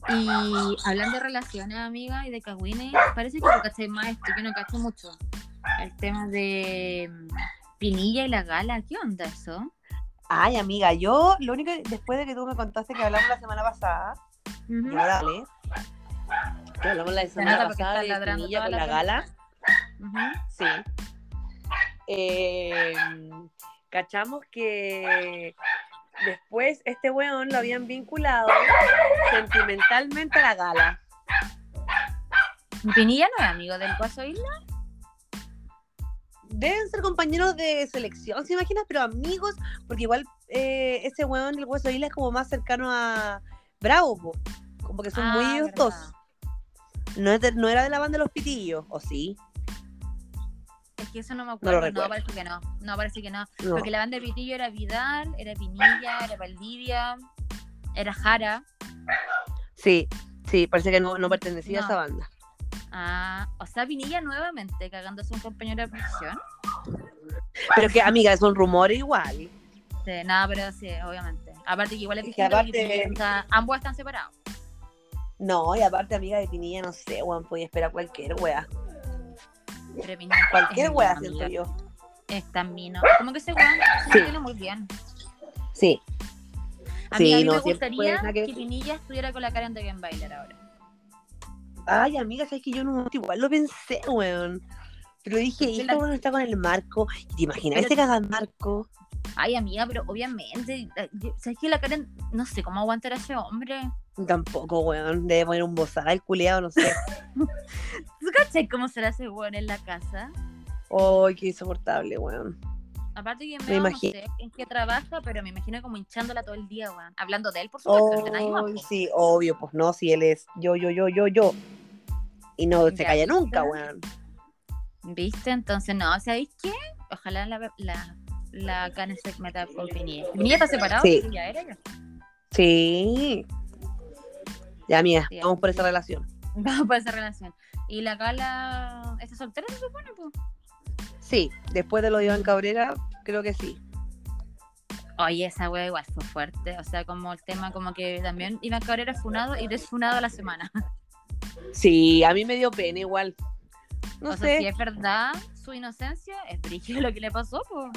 Y hablando de relaciones, amiga, y de cagüines, parece que tú cachai más esto, yo no cacho mucho. El tema de mm, Pinilla y la gala, ¿qué onda eso? Ay, amiga, yo, lo único, que- después de que tú me contaste que hablamos la semana pasada, Ujú. yo dale, que hablamos la Se semana porque pasada de Pinilla con la la gala, sí. Eh, cachamos que después este weón lo habían vinculado sentimentalmente a la gala. Pinilla no es amigo del Cuaso Isla. Deben ser compañeros de selección, ¿se imaginas? Pero amigos, porque igual eh, ese weón del Hueso Isla es como más cercano a Bravo, po. como que son Ah, muy verdad. dos. No, es de- no era de la banda de los pitillos, ¿o sí? Es que eso no me acuerdo. No, parece que no. No, parece que no. No. Porque la banda de Pitillo era Vidal, era Pinilla, era Valdivia, era Jara. Sí, sí, parece que no, no pertenecía a esa banda. Ah, o sea, Pinilla nuevamente cagándose un compañero de prisión. Pero que, amiga, son rumores igual. Sí, nada, pero sí, obviamente. Aparte que igual es Es que aparte- ambos están separados. No, y aparte, amiga de Pinilla, no sé, weón, podía esperar cualquier wea. Pero Pinilla Cualquier wea, siento yo. Es tan mino. Como que ese weón se Sí. muy bien. Sí. A Sí, mí, a mí no, me gustaría que... que- Pinilla estuviera con la Karen de Game Bailer ahora. Ay, amiga, sabes que yo no, igual lo pensé, weón. Pero dije, y la- está con el marco. ¿Y te imaginas Pero- ese caga el marco? Ay, amiga, pero obviamente, ¿sabes que la Karen, no sé cómo aguantar a ese hombre? Tampoco, weón. Debe poner un bozal el culeado, no sé. [laughs] ¿Tú cachai cómo será ese weón en la casa? Ay, qué insoportable, weón. Aparte que Me me no imagino. sé en qué trabaja, pero me imagino como hinchándola todo el día, weón. Hablando de él, por supuesto, de nadie más, po. sí, obvio, pues no, si él es yo, yo, yo, yo, yo. Y no se calla ¿viste? nunca, weón. ¿Viste? Entonces, no, ¿sabéis qué? Ojalá la, la, la se meta con Pinilla. ¿Pinilla está separado? Sí. Ya era ya. Sí. Ya, mía, Sí, vamos por esa relación. [laughs] Vamos por esa relación. Y la Gala está soltera, se supone, pues. Sí, después de lo de Iván Cabrera, creo que sí. Oye, esa wea igual fue fuerte. O sea, como el tema, como que también Iván Cabrera funado y desfunado a la semana. [laughs] Sí, a mí me dio pena igual. No o sé. sea, si es verdad su inocencia, es brígido lo que le pasó, pues.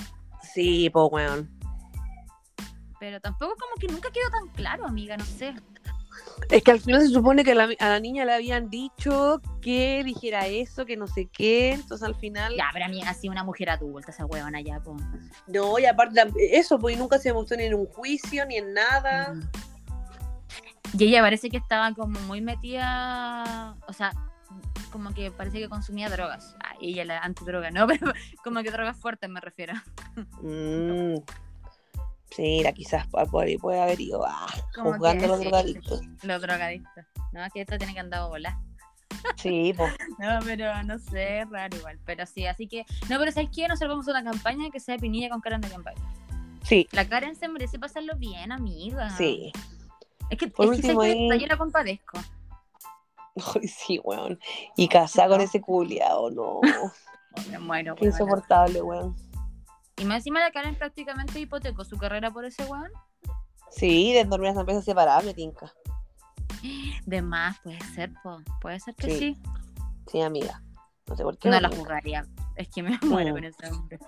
Sí, pues, weón. Pero tampoco como que nunca quedó tan claro, amiga, no sé. Es que al final se supone que a la, a la niña le habían dicho que dijera eso, que no sé qué. Entonces al final. Ya, pero amiga, así una mujer adulta, esa huevona ya, pues. No, y aparte, eso, pues nunca se mostró ni en un juicio ni en nada. Mm. Y ella parece que estaba como muy metida, o sea, como que parece que consumía drogas. Ah, ella la antidroga, ¿no? [laughs] Pero como que drogas fuertes me refiero. Mm. Sí, mira, quizás por ahí puede haber ido ah, juzgando que a los drogadictos. Los drogadictos. No, es que esto tiene que andar a volar. Sí, pues. [laughs] No, pero no sé, raro igual. Pero sí, así que. No, pero ¿sabes qué? Nosotros vamos a una campaña que sea Pinilla con Karen de campaña. Sí, La Karen se merece pasarlo bien, amiga. sí. Es que, Por es que último, ¿sabes qué? ahí- Hasta yo la compadezco. Ay, sí, weón. Y casar con ese culiao, no. [laughs] Me muero, Qué insoportable, weón. Y más encima la Karen prácticamente hipotecó su carrera por ese weón. Sí, de dormir en una empresa separada, me tinca. De más, puede ser, po. puede ser que sí. Sí. Sí, amiga. No sé por qué. No la tinca. jugaría. Es que me [laughs] muero Mm. con ese hombre.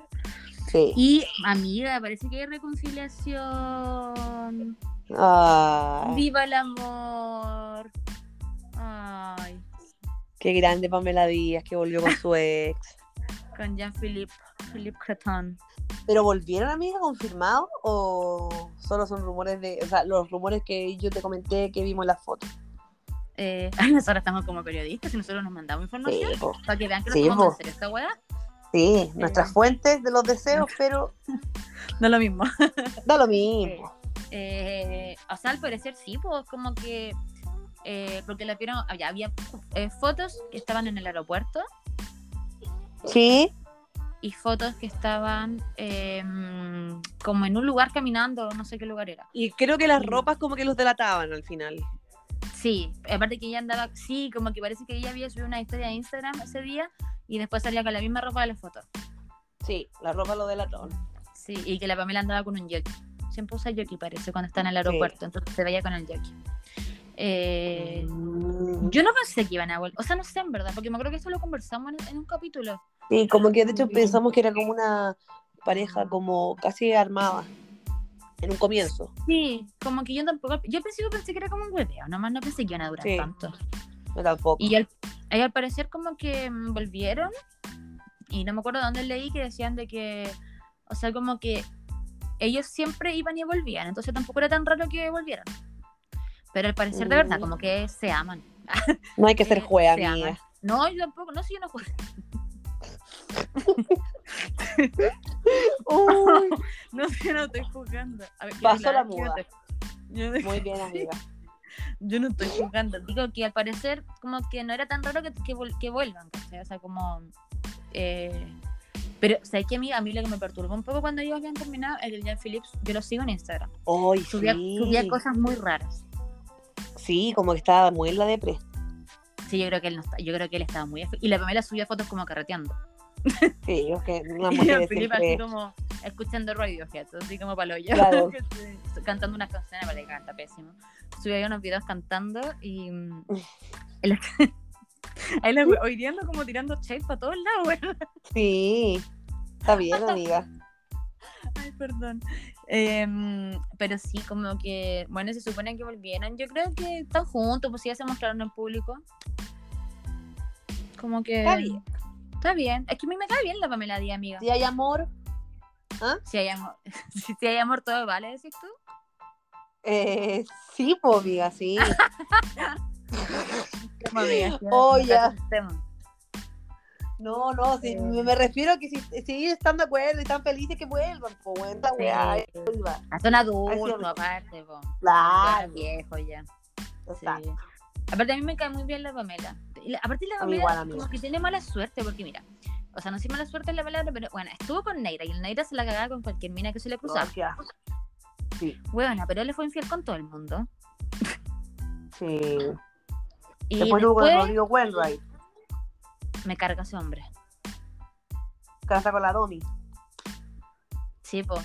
Sí. Y, amiga, parece que hay reconciliación. Ay, ¡Viva el amor! Ay, qué grande Pamela Díaz que volvió con su ex. Con Jean-Philippe Philippe Creton. ¿Pero volvieron, amiga, confirmado? ¿O solo son rumores de. O sea, los rumores que yo te comenté que vimos en las fotos? Eh, [laughs] nosotros estamos como periodistas y nosotros nos mandamos Sí, información po. para que vean que nos Sí, en serio esta weá. Sí, nuestras fuentes de los deseos, pero No es lo mismo. da lo mismo. [laughs] Eh, o sea, al parecer sí, pues como que. eh, porque la vieron. Había, había eh, fotos que estaban en el aeropuerto Sí, y fotos que estaban eh, como en un lugar caminando, no sé qué lugar era. Y creo que las ropas como que los delataban al final. Sí, aparte que ella andaba. Sí, como que parece que ella había subido una historia de Instagram ese día y después salía con la misma ropa de la foto. sí, la ropa lo delataron. Sí, y que la Pamela andaba con un jockey. Siempre usa jockey, parece, cuando está en el aeropuerto. Entonces se veía con el jockey. Eh, Mm. yo no pensé que iban a volver. O sea, no sé en verdad, porque me acuerdo que eso lo conversamos en, en un capítulo. Sí, como que de hecho pensamos que era como una pareja como casi armada en un comienzo. Sí, como que yo tampoco. Yo al principio pensé que era como un hueveo, nomás no pensé que iban a durar Sí. tanto. Yo tampoco. Y al, y al parecer, como que mm, volvieron. Y no me acuerdo dónde leí que decían de que. O sea, como que ellos siempre iban y volvían. Entonces tampoco era tan raro que volvieran. Pero al parecer, de verdad, como que se aman. [laughs] No hay que ser juega, [laughs] se amiga. aman. No, yo tampoco, no sé, yo no juego. Uy, [laughs] No sé, no estoy jugando. A ver, Pasó la muda. quiero- Yo, no- muy bien, amiga. yo no estoy jugando. Digo que al parecer, como que no era tan raro que, que, vuel- que vuelvan, ¿cachai? O sea, como. eh, pero, ¿sabes qué, amiga? A mí lo que me perturbó un poco cuando ellos habían terminado, el Jean Phillips, yo lo sigo en Instagram. Subía, sí. subía cosas muy raras. Sí, como que estaba muy en la depre. Sí, yo creo que él no está, yo creo que él estaba muy. Y la Pamela subía fotos como carreteando. Sí, es que [laughs] una mujer Felipe así siempre... como escuchando Radiohead, así como para lo Claro. [laughs] cantando unas canciones, para que canta pésimo. Subía ahí unos videos cantando y. mm, el- [laughs] ahí la hoy día ando como tirando shade para todos lados, weón. Sí, está bien, amiga. Ay, perdón. Em, pero sí, como que, bueno, se supone que volvieron. Yo creo que están juntos, pues ya se mostraron en público. Como que. Está bien. Está bien. Es que a mí me cae bien la Pamela Díaz, amiga. Si hay amor, Si hay amor, [laughs] si, hay amor todo vale, decís tú. eh, sí, pues, amiga, sí. [laughs] Como amiga, [laughs] Oh, ya. tema. No, no, si, me me refiero a que si, si ellos están de acuerdo y están felices, que vuelvan, pues, bueno, Sí. weá. Ah, Son adultos, aparte. Claro, Son viejos ya. exacto. Sí. Aparte, a mí me cae muy bien la Pamela. La- aparte, la Pamela igual, amiga. como que tiene mala suerte, porque mira, o sea, no sé si mala suerte es la palabra, pero bueno, estuvo con Neira y el Neira se la cagaba con cualquier mina que se le cruzaba. Sí, Bueno, pero él le fue infiel con todo el mundo. sí. Y Después tuvo con Rodrigo Wainwright, me carga ese hombre. está con la Domi. Sí, po.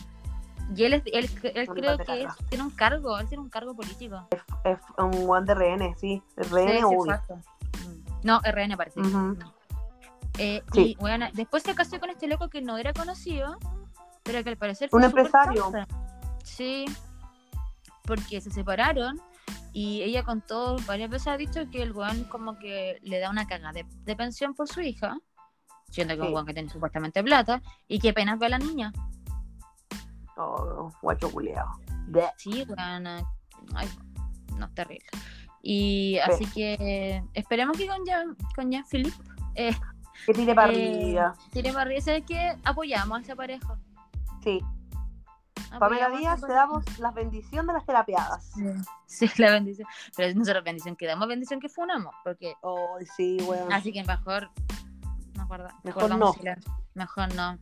Y él, es- él, él creo que es- tiene un cargo, él tiene un cargo político. Es un one de RN, sí. Sí, RN sí, exacto. Mm. No, RN parece. Eh, Sí. Y bueno, después se casó con este loco que no era conocido, pero que al parecer Un fue súper empresario. Sí, porque se separaron y ella contó varias veces ha dicho que el weón como que le da una caga de, de pensión por su hija, siendo que es Sí. un weón que tiene supuestamente plata, y que apenas ve a la niña. Oh, guacho culiao. Sí, weón. Ay, no, terrible. Y así que esperemos que con Jean, con Jean Philippe eh, Que tire para eh, arriba. tire para arriba. ¿Sabes qué? Apoyamos a esa pareja. Sí. Pamela Díaz, te damos las bendiciones de las terapiadas. Sí, [laughs] la bendición. Pero nosotros bendición que damos, bendición que funamos. Porque, Oh, sí, weón. así que mejor. No guarda- Mejor no. silencio. Mejor no.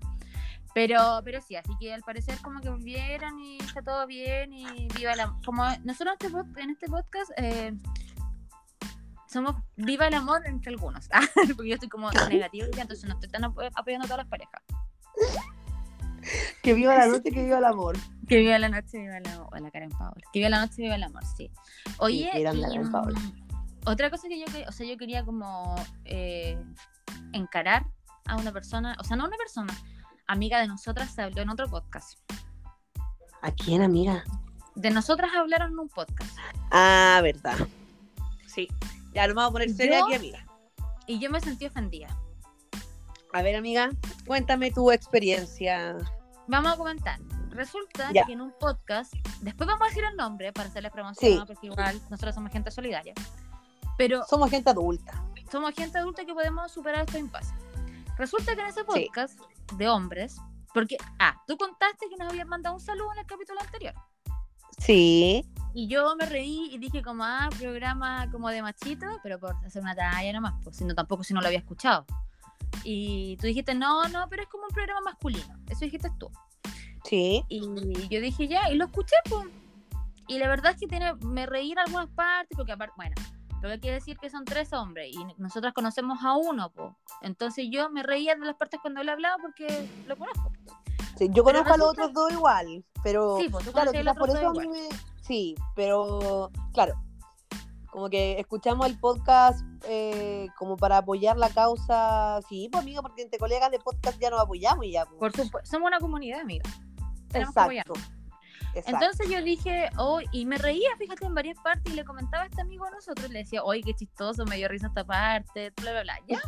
Pero, pero sí, así que al parecer como que volvieron y está todo bien y viva la como nosotros en este, este podcast eh, somos viva el amor entre algunos. [laughs] Porque yo estoy como [laughs] negativo y entonces no estoy tan apo- apoyando a todas las parejas. [laughs] Que viva la noche, que viva el amor. Que viva la noche, viva el amor. La Karen Paola. Que viva la noche, viva el amor, sí. Oye, y, Karen Paola. mm, otra cosa que yo, o sea, yo quería como eh, encarar a una persona, o sea, no una persona, amiga de nosotras se habló en otro podcast. ¿A quién, amiga? De nosotras hablaron en un podcast. Ah, verdad. Sí. Ya nos vamos a poner seria Yo- aquí, amiga. Y yo me sentí ofendida. A ver, amiga, cuéntame tu experiencia. Vamos a comentar. Resulta Ya. que en un podcast, después vamos a decir el nombre para hacerle promoción, porque igual nosotros somos gente solidaria. Pero Somos gente adulta. somos gente adulta que podemos superar estos impases. Resulta que en ese podcast de hombres, porque, ah, tú contaste que nos habían mandado un saludo en el capítulo anterior. Sí. Y yo me reí y dije como, ah, programa como de machito, pero por hacer una talla nomás, pues, sino tampoco si no lo había escuchado. Y tú dijiste, no, no, pero es como un programa masculino. Eso dijiste tú. Sí. Y yo dije, ya, y lo escuché, pues. Y la verdad es que tiene, me reí en algunas partes, porque aparte, bueno, lo que quiere decir que son tres hombres y nosotras conocemos a uno, pues. Entonces yo me reía de las partes cuando él hablaba porque lo conozco. Sí, yo conozco a los otros dos igual, pero Sí, pues tú claro, por eso a mí me... Sí, pero claro, como que escuchamos el podcast eh, como para apoyar la causa, sí, pues amiga, porque entre colegas de podcast ya nos apoyamos y ya. pues. Por supuesto, somos una comunidad, amiga. Tenemos que Exacto. apoyarnos. Exacto. Entonces yo dije, oh, y me reía, fíjate, en varias partes, y le comentaba a este amigo a nosotros, le decía, oye, qué chistoso, me dio risa esta parte, bla, bla, bla, ¿ya?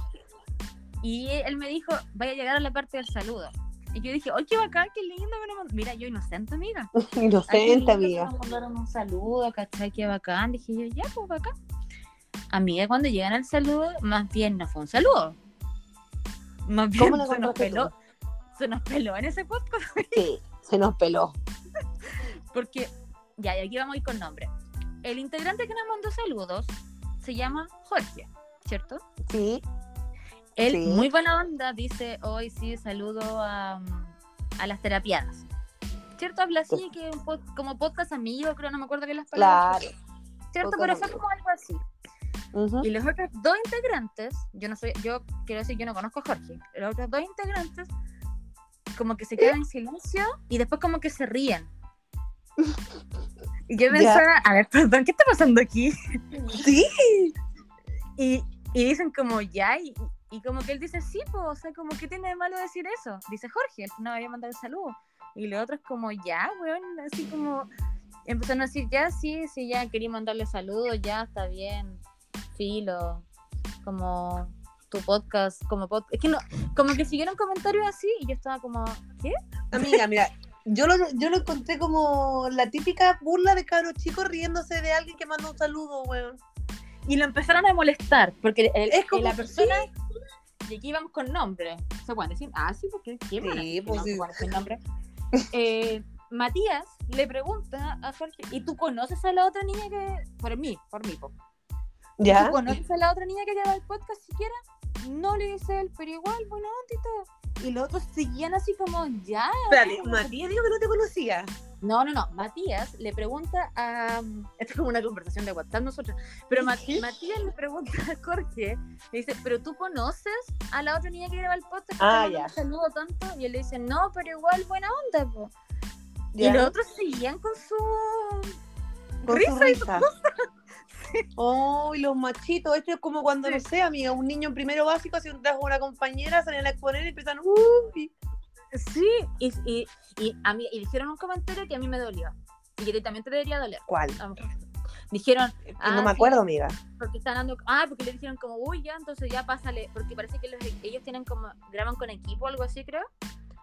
Y él me dijo, vaya a llegar a la parte del saludo. Y yo dije, oye, qué bacán, qué lindo, que nos mand-". mira, yo inocente, amiga. [laughs] Ay, Inocente, amiga. Nos mandaron un saludo, ¿cachai? Qué bacán. Dije yo, ya, pues bacán. Amiga, cuando llegan al saludo, más bien no fue un saludo. Más bien ¿Cómo lo se nos tú? peló. Se nos peló en ese podcast. [laughs] Sí, se nos peló. Porque, ya, y aquí vamos a ir con nombre. El integrante que nos mandó saludos se llama Jorge, ¿cierto? Sí, Él, Sí. muy buena onda, dice hoy sí, saludo a, a las terapiadas. ¿Cierto? Habla así, que un pod- como podcast amigo, creo, no me acuerdo bien las palabras. claro. ¿Cierto? podcast Pero fue como algo así. Y los otros dos integrantes, yo no soy, yo quiero decir, yo no conozco a Jorge, los otros dos integrantes como que se quedan en silencio y después como que se ríen. Y yo [laughs] pensaba, a ver, perdón, ¿qué está pasando aquí? Sí. [laughs] Y, y dicen como ya, y, y como que él dice, sí, pues, o sea, como que tiene de malo decir eso. Dice Jorge, no había mandado el saludo. Y los otros como ya, weón, así como empezaron a decir, ya, sí, sí, ya, quería mandarle saludos, ya, está bien, filo, como tu podcast, como podcast. Es que no, como que siguieron comentarios así y yo estaba como, ¿qué? Amiga, [laughs] mira, yo lo, yo lo encontré como la típica burla de cabros chicos riéndose de alguien que manda un saludo, weón. Y lo empezaron a molestar, porque el- Es como la persona, y aquí vamos con nombre, ¿se pueden decir? Ah, sí, porque ¿qué Sí, pues No, sí. se nombre. Eh, Matías le pregunta a Jorge, ¿y tú conoces a la otra niña que, por mí, por mí, po. ¿Ya? ¿tú conoces a la otra niña que graba el podcast siquiera? No le dice él, pero igual, buena onda y. Y los otros seguían así como, ya. Espérate, Matías dijo que no te conocía. No, no, no. Matías le pregunta a. Esto es como una conversación de WhatsApp nosotros. Pero Ma- Matías le pregunta a Jorge, le dice, ¿pero tú conoces a la otra niña que graba el podcast? que Ah, ya. saludo tanto. Y él le dice, no, pero igual buena onda. Y los otros seguían con su. Con risa su y risa. Oh, y los machitos, esto es como cuando, no sé, amiga, un niño en primero básico se trajo una compañera, salían a exponer y empiezan, uy. Sí, y, y, y a mí y dijeron un comentario que a mí me dolió. Y que también te debería doler. ¿Cuál? Dijeron, Ah, no me sí. acuerdo, amiga. porque están dando, ah, porque le dijeron como, uy, ya, entonces ya pásale, porque parece que los- ellos tienen como, graban con equipo o algo así, creo.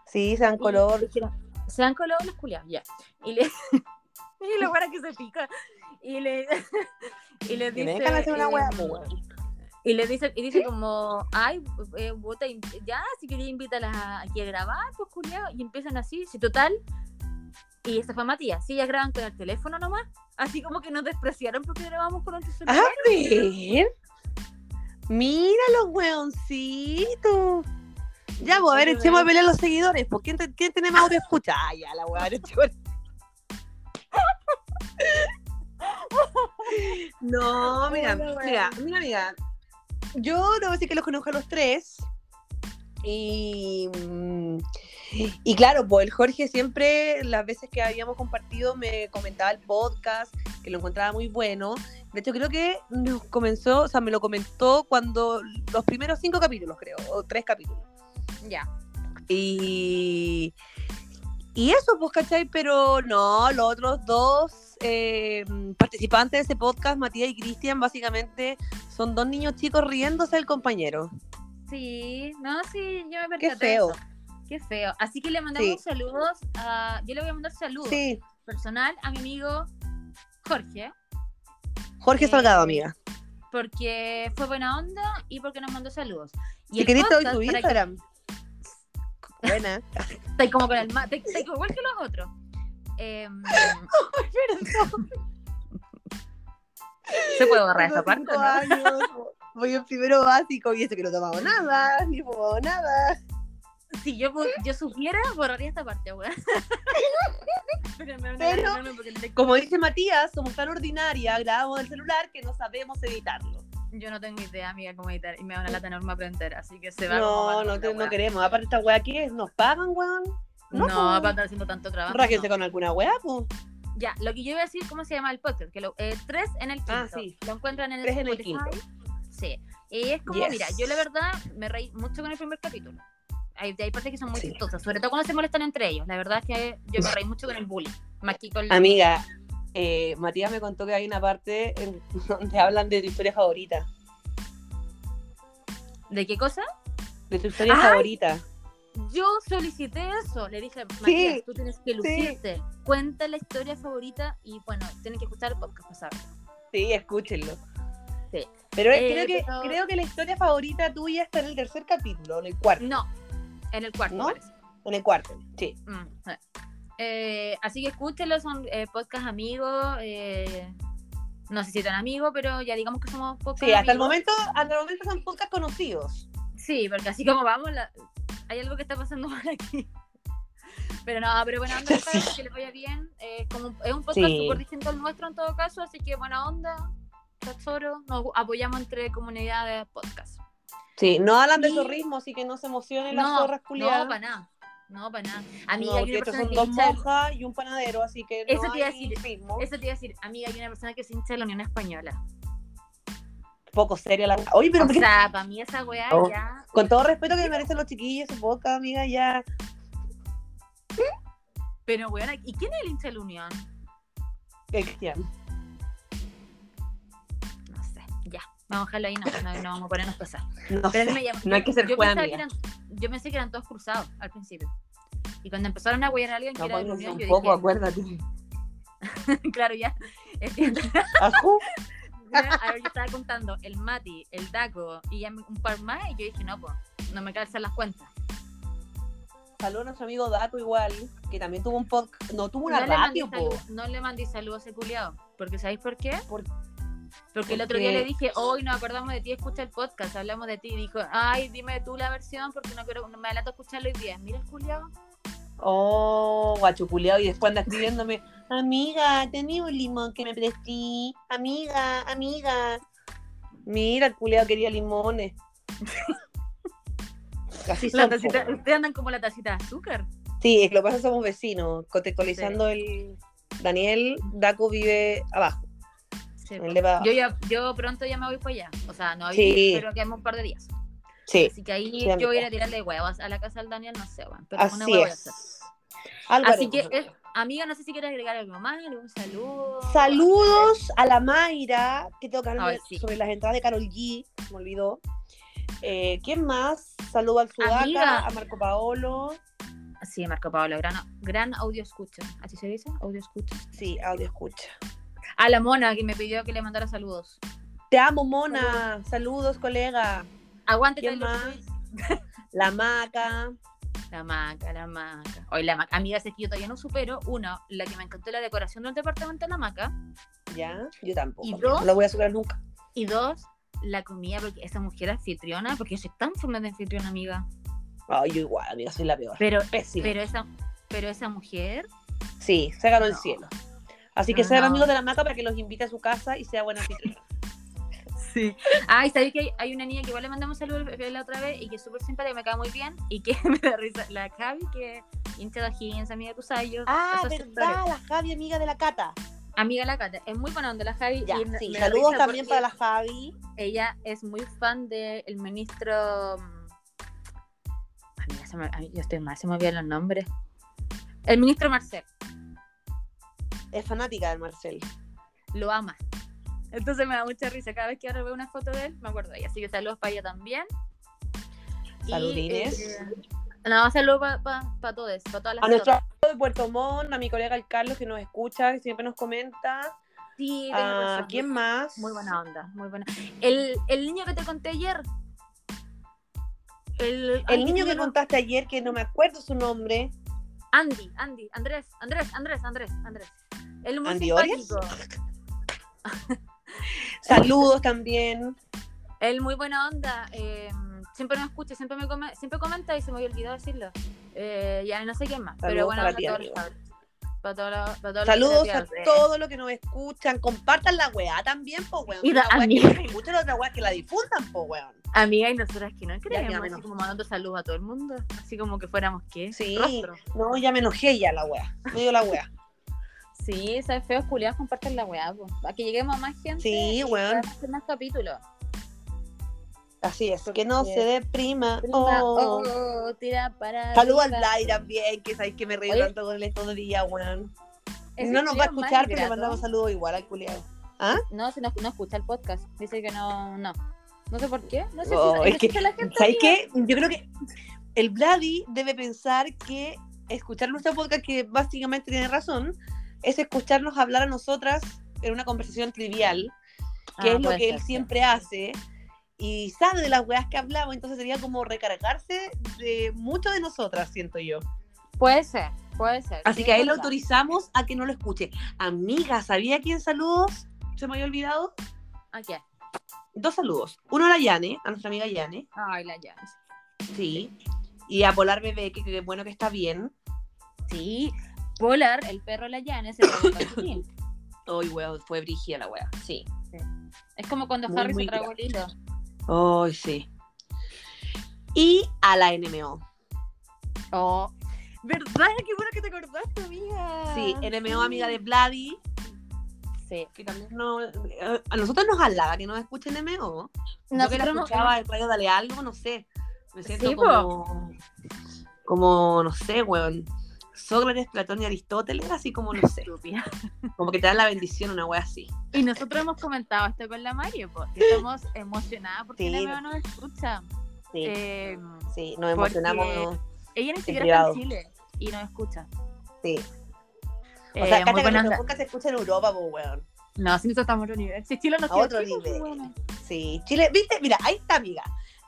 Sí, sean Y color. dijeron, se han colado los culiados, ya. Y le, y [laughs] lo bueno que se pica. Y le, [laughs] y le dice, dejan hacer una eh, pues, y le dice, y dice como, ay, eh, ya, si quería invítalas a- aquí a grabar, pues culiado, y empiezan así, si total, y esa fue Matías, si ellas graban con el teléfono nomás, así como que nos despreciaron porque grabamos con otro celular. A ver. Mira los weoncitos. Ya, pues, a ver, echemos a pelear a los seguidores. ¿Por quién, te- quién tiene más audio escucha? Ah, ya, la weá. [laughs] echemos- No, mira, mira, mira, mira. Yo debo decir que los conozco a los tres. Y, mm, y claro, pues el Jorge siempre, las veces que habíamos compartido, me comentaba el podcast, que lo encontraba muy bueno. De hecho, creo que nos comenzó, o sea, me lo comentó cuando los primeros cinco capítulos, creo, o tres capítulos. Ya. Y, y eso, pues, ¿cachai? Pero no, los otros dos eh, participantes de ese podcast, Matías y Cristian, básicamente son dos niños chicos riéndose del compañero. Sí, no, sí, yo me Qué percaté de feo. eso. Qué feo. Así que le mandamos Sí. saludos a. Yo le voy a mandar saludos Sí, personal a mi amigo Jorge. Jorge Eh, Salgado, amiga. porque fue buena onda y porque nos mandó saludos. Y Si querés podcast, tu para que- Instagram. [laughs] Buena. Estoy como con el ma- igual que los otros. Em, [laughs] ¿Se puede borrar Tengo parte? no? años, [laughs] voy en primero básico y eso que no tomamos nada, ni fumamos nada. Si yo, yo supiera, borraría esta parte, weón. [laughs] Pero, a Pero- te- Como dice Matías, somos tan ordinaria, grabamos el celular que no sabemos editarlo. yo no tengo idea, amiga, cómo editar. Y me da una lata enorme aprender, así que se va como No, mano no, te- no queremos. Aparte, esta weá, ¿qué es? ¿Nos pagan, weón? No, po. para estar haciendo tanto trabajo. Ráquense no. con alguna weá, pues. Ya, lo que yo iba a decir, ¿cómo se llama el podcast? Que lo, eh, tres en el quinto. Ah, sí. Lo encuentran en el Tres en el Spotify. Sí. Y es como, Yes. mira, yo la verdad me reí mucho con el primer capítulo. Hay, hay partes que son muy Sí. chistosas, sobre todo cuando se molestan entre ellos. La verdad es que yo me reí mucho con el bullying, más que con Amiga, eh, Matías me contó que hay una parte en [laughs] donde hablan de tu historia favorita. ¿De qué cosa? De tu historia Ay. favorita. Yo solicité eso. Le dije, Matías, tú tienes que lucirte. Cuenta la historia favorita y bueno, tienes que escuchar el podcast saberlo. Sí, escúchenlo. Sí. Pero Eh, creo, que, pero- creo que la historia favorita tuya está en el tercer capítulo, en el cuarto. No, en el cuarto ¿No? parece. En el cuarto, sí. Mm, eh. Eh, así que escúchenlo, son eh, podcast amigos. eh, no sé si tan amigos, pero ya digamos que somos podcast Sí, hasta el momento, hasta el momento son podcast conocidos. Sí, porque así como vamos, la- hay algo que está pasando [laughs] mal aquí. Pero no, pero buena onda, [laughs] cabros, que les vaya bien. Eh, como, es un podcast Sí. súper distinto al nuestro en todo caso, así que buena onda. Tesoro, nos apoyamos entre comunidades de podcast. Sí, no hablan de Sí. zorrismo, así que no se emocionen las No, zorras no, culiadas. para nada. No, para nada. Amiga, No, hay una estos son que dos hincha- monjas y un panadero, así que no Eso te iba a decir. ritmo. Eso te iba a decir, amiga, hay una persona que se hincha de la Unión Española. Poco seria la... Oye, pero o sea, para mí esa weá Oh. ya. con todo respeto que me merecen los chiquillos, su podcast, amiga, ya... Pero weón, ¿y quién es el hincha de la Unión? Cristian. No sé, ya. Vamos a dejarlo ahí, no, no, no vamos a ponernos pesar. [laughs] No Pero me No hay que ser yo, pensaba que eran, yo pensé que eran todos cruzados al principio. Y cuando empezaron a huear a alguien que No, era de la Unión, un yo poco, dije, acuérdate. [laughs] claro, ya. [laughs] entiendo. Ajú. A ver, yo estaba contando el Mati, el Daco y un par más, y yo dije, no, pues, no me calzan las cuentas. Saludos a nuestro amigo Daco igual, que también tuvo un podcast, no tuvo una no, le radio, po. no le mandé saludos a ese culiado. Porque ¿sabéis por qué? Por- Porque el otro día le dije, hoy nos acordamos de ti, escucha el podcast, hablamos de ti. Y dijo, ay, dime tú la versión porque no quiero, no me adelanto a escucharlo hoy día. Mira el culiado. Oh, guachuculeado, y después anda escribiéndome, amiga, tenía un limón que me presté, amiga, amiga. Mira, el culeado quería limones. [laughs] Así La tacita- ustedes andan como la tacita de azúcar. Sí, es que lo que pasa es que somos vecinos, contextualizando el... Daniel, Daco vive abajo. Sí, Yo, ya, yo pronto ya me voy para allá. O sea, no hoy, Sí. pero quedamos un par de días. Sí, Así que ahí Sí, yo voy a ir a tirarle huevos a la casa del Daniel, no sé, weón. Pero una así hueá voy a hacer. es. Algo Así que, eh, amiga, no sé si quieres agregar algo más, algún saludo. Saludos a la Mayra, que tengo que hablar Ay, sí. sobre las entradas de Carol G, me olvidó. Eh, ¿Quién más? Saludo al Sudaca, Amiga. a Marco Paolo. Sí, Marco Pablo, gran, gran audio escucha. ¿Así se dice? Audio escucha. Sí, audio escucha. A la mona que me pidió que le mandara saludos. Te amo, Mona. Saludos, colega. Aguante, ¿Quién Taylor más? La Maca. La maca, la maca. Oye, la maca. Amiga, es que yo todavía no supero. Uno, la que me encantó la decoración del departamento de la maca. Ya, yo tampoco. ¿Y amiga, dos? No lo voy a superar nunca. Y dos, la comida, porque esa mujer anfitriona, porque yo soy tan fome de anfitriona, amiga. Ay, yo igual, amiga, soy la peor. Pero, Pésima. pero esa, pero esa mujer, Sí, se ganó el cielo. Así que No. sean amigos de la Maca para que los invite a su casa y sea buena anfitriona. Sí. Ay, ¿sabéis que hay, hay una niña que igual le mandamos saludos la otra vez y que es súper simpática, me cae muy bien y que [laughs] me da risa? La Javi, que hincha de Higgins, amiga de Cusayo. Ah, verdad, sectores. la Javi, amiga de la Cata. Amiga la Cata, es muy buena onda la Javi. Ya, y sí. Saludos también para la Javi. Ella es muy fan del ministro. mm, Amiga, se me- yo estoy mal, se me olvidan los nombres. El ministro Marcel, Es fanática del Marcel. lo ama. Entonces me da mucha risa. Cada vez que ahora veo una foto de él, me acuerdo de ella. Así que saludos para ella también. Y, Saludines. eh, no, saludos para todos, para todas las A nuestro amigo de Puerto Montt, a mi colega el Carlos que nos escucha, que siempre nos comenta. Sí, Ah. ¿Quién más? Muy buena onda, muy buena. El, el niño que te conté ayer. El, El niño que llama? contaste ayer, que no me acuerdo su nombre. Andy, Andy, Andrés, Andrés, Andrés, Andrés, Andrés. Es muy ¿Andy simpático. [laughs] [laughs] Saludos también. Él muy buena onda. eh, siempre me escucha, siempre me come- siempre comenta y se me había olvidado decirlo. Eh, ya no sé quién más, pero Saludos bueno, para ti, todos. Para todos para todos los Saludos a todos los que nos escuchan. Compartan la weá también, po, weón. Y da- weá amiga. que weas que la difundan, po, weón. Amiga, y nosotras que no creemos, así enojé. como mandando saludos a todo el mundo, así como que fuéramos qué. Sí. Rostro. No, ya me enojé ya la wea. Me dio la wea. Sí, sabes, feos culiados comparten la weá, a que lleguemos a más gente. Sí, weón. podamos hacer más capítulos. Así es, que no se deprima. Prima, Oh. oh, tira para. Saludos al. Blay también, que sabéis que me río Oye. tanto con él todo el día, weón. No nos va a escuchar, pero le mandamos saludos igual al culiado. No, si no, no escucha el podcast. Dice que no, no. No sé por qué. No sé Oh, si es que, la gente. ¿Sabes qué? Yo creo que el Vladi debe pensar que escuchar nuestro podcast, que básicamente tiene razón, es escucharnos hablar a nosotras en una conversación trivial, que Ah, es lo que ser, él sí. siempre hace, y sabe de las weas que hablamos, entonces sería como recargarse de mucho de nosotras, siento yo. Puede ser, puede ser. Así sí, que a él lo autorizamos a que no lo escuche. Amiga, ¿sabía quién saludos? Se me había olvidado. ¿A qué? Dos saludos. Uno a la Yane, a nuestra amiga Yane. Ay, la Janice. Sí. Y a Polar Bebé, que, que bueno que está bien. Sí, Polar, el perro de la Janice, se tragó el calcetín. [coughs] Uy, weón, fue brígida la wea. Sí. Es como cuando Muy, Harry muy se tragó el hilo. Uy, sí. Y a la NMO. Oh, ¿verdad? Qué bueno que te acordaste, amiga. Sí, NMO, amiga de Vladi, Sí. que también no. eh, A nosotros nos halaga que nos escuchen NMO. Yo que la no- escuchaba en Radio Dale Algo, no sé. Me siento Sí, po. como. Como, no sé, weón. Sócrates, Platón y Aristóteles, así como, no sé. Como que te dan la bendición, una wea así. Y nosotros hemos comentado esto con la Mario, pues, que [laughs] estamos emocionadas porque Sí. la nueva nos escucha. Sí, Eh, sí, nos porque- emocionamos. ella ni siquiera está en Chile y nos escucha. Sí. Eh, O sea, muy cacha que nuestro podcast se escucha en Europa, pues, weón. No, si nosotros estamos a otro nivel. Si Chile nos A otro pues, nivel. bueno. Sí, Chile, viste, mira, ahí está, amiga.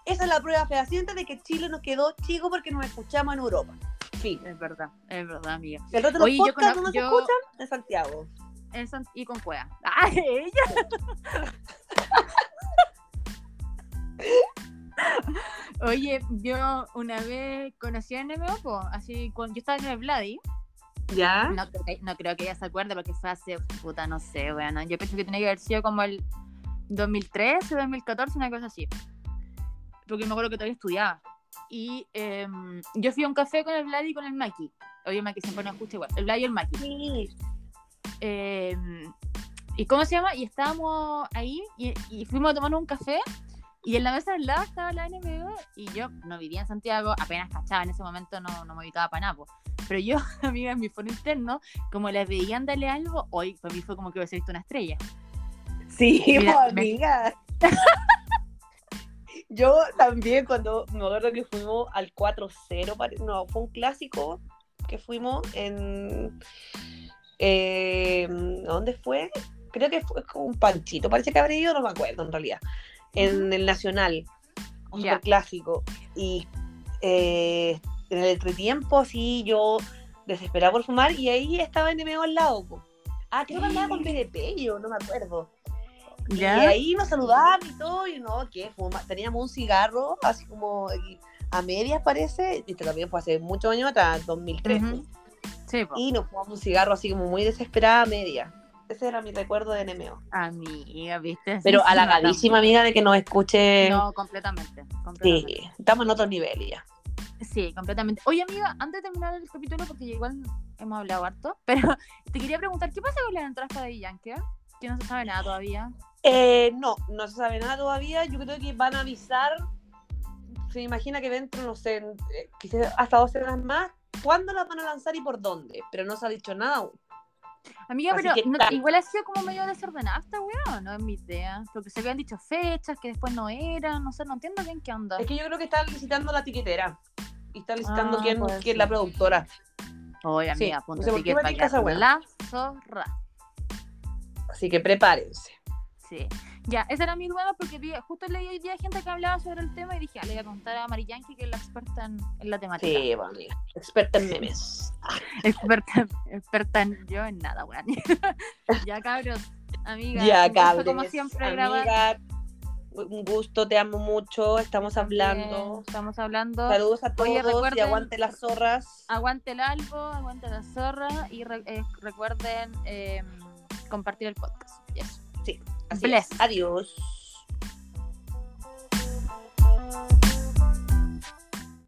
Esa es la prueba fehaciente de que Chile nos quedó chico porque nos escuchamos en Europa. Fin. Es verdad, es verdad, amiga. El resto de los podcasts no yo- escuchan en Santiago. En San- Y con cueva. ¡Ah, [laughs] ella! Oye, yo una vez conocí a NMO, así cuando yo estaba en el Vladi, ¿Ya? no creo, que, no creo que ella se acuerde porque fue hace, puta, no sé, bueno, yo pienso que tenía que haber sido como el 2013, 2014, una cosa así. Porque me acuerdo que todavía estudiaba. Y em, yo fui a un café con el Vladi y con el Maki. Oye, Maki siempre nos escucha igual. El Vladi y el Maki. Sí. Eh, ¿Y cómo se llama? Y estábamos ahí y, y fuimos a tomar un café y en la mesa al lado estaba la NMO y yo no vivía en Santiago, apenas cachaba en ese momento, no, no me ubicaba para nada. po. Pero yo, [laughs] amiga, en mi foro interno, como les veían darle algo, hoy para mí fue como que hubiese visto una estrella. Sí, Mira, po, me- amiga. [laughs] Yo también cuando me acuerdo que fuimos al 4-0, pare- no, fue un clásico que fuimos en... eh, ¿Dónde fue? Creo que fue con un panchito, parece que habré ido, no me acuerdo en realidad. En el Nacional, un clásico. Y eh, en el entretiempo, así yo desesperada por fumar y ahí estaba NMO al lado. po. Ah, creo que andaba con PDP, yo no me acuerdo. Y ahí nos saludaban y todo, y no, que teníamos un cigarro, así como a medias parece, y también fue hace muchos años atrás, 2013. Ujú. Sí, po. Y nos fumamos un cigarro así como muy desesperada a media. Ese era mi recuerdo de NMO. Amiga, ¿viste? Pero Sí, sí, halagadísima, amiga, de que nos escuche. No, completamente. completamente. sí, estamos en otro nivel ya. Sí, completamente. Oye, amiga, antes de terminar el capítulo, porque igual hemos hablado harto, [laughs] pero te quería preguntar, ¿qué pasa con las entradas para Yankee? Que no se sabe nada todavía. Eh, no, no se sabe nada todavía. Yo creo que van a avisar. Se imagina que dentro, no sé, eh, quizás hasta dos semanas más, cuándo las van a lanzar y por dónde. Pero no se ha dicho nada aún. Amiga, Así pero no- igual ha sido como medio desordenada esta weá, no es mi idea. Porque se habían dicho fechas que después no eran, no sé, no entiendo bien qué onda. Es que yo creo que están licitando la tiquetera. Y están licitando Ah, quién, quién es la productora. Oye, Sí, amiga, ticket para tinca esa que weá. la zorra. Así que prepárense. Sí. Ya, ese era mi duda porque vi, justo leí hoy día gente que hablaba sobre el tema y dije, ah, le voy a preguntar a Mari Yankee, que es la experta en, en la temática. Sí, bueno, amiga. Experta en memes. [laughs] Experta, experta en yo en nada, weón. [laughs] ya, cabros, amiga. Ya, cabres. Como siempre. Amiga, un gusto, te amo mucho. Estamos hablando. Estamos hablando. Saludos a todos Oye, y aguante las zorras. Aguante el albo, aguante la zorra y re- eh, recuerden eh, compartir el podcast. Y eso. Así Bless. es. Adiós.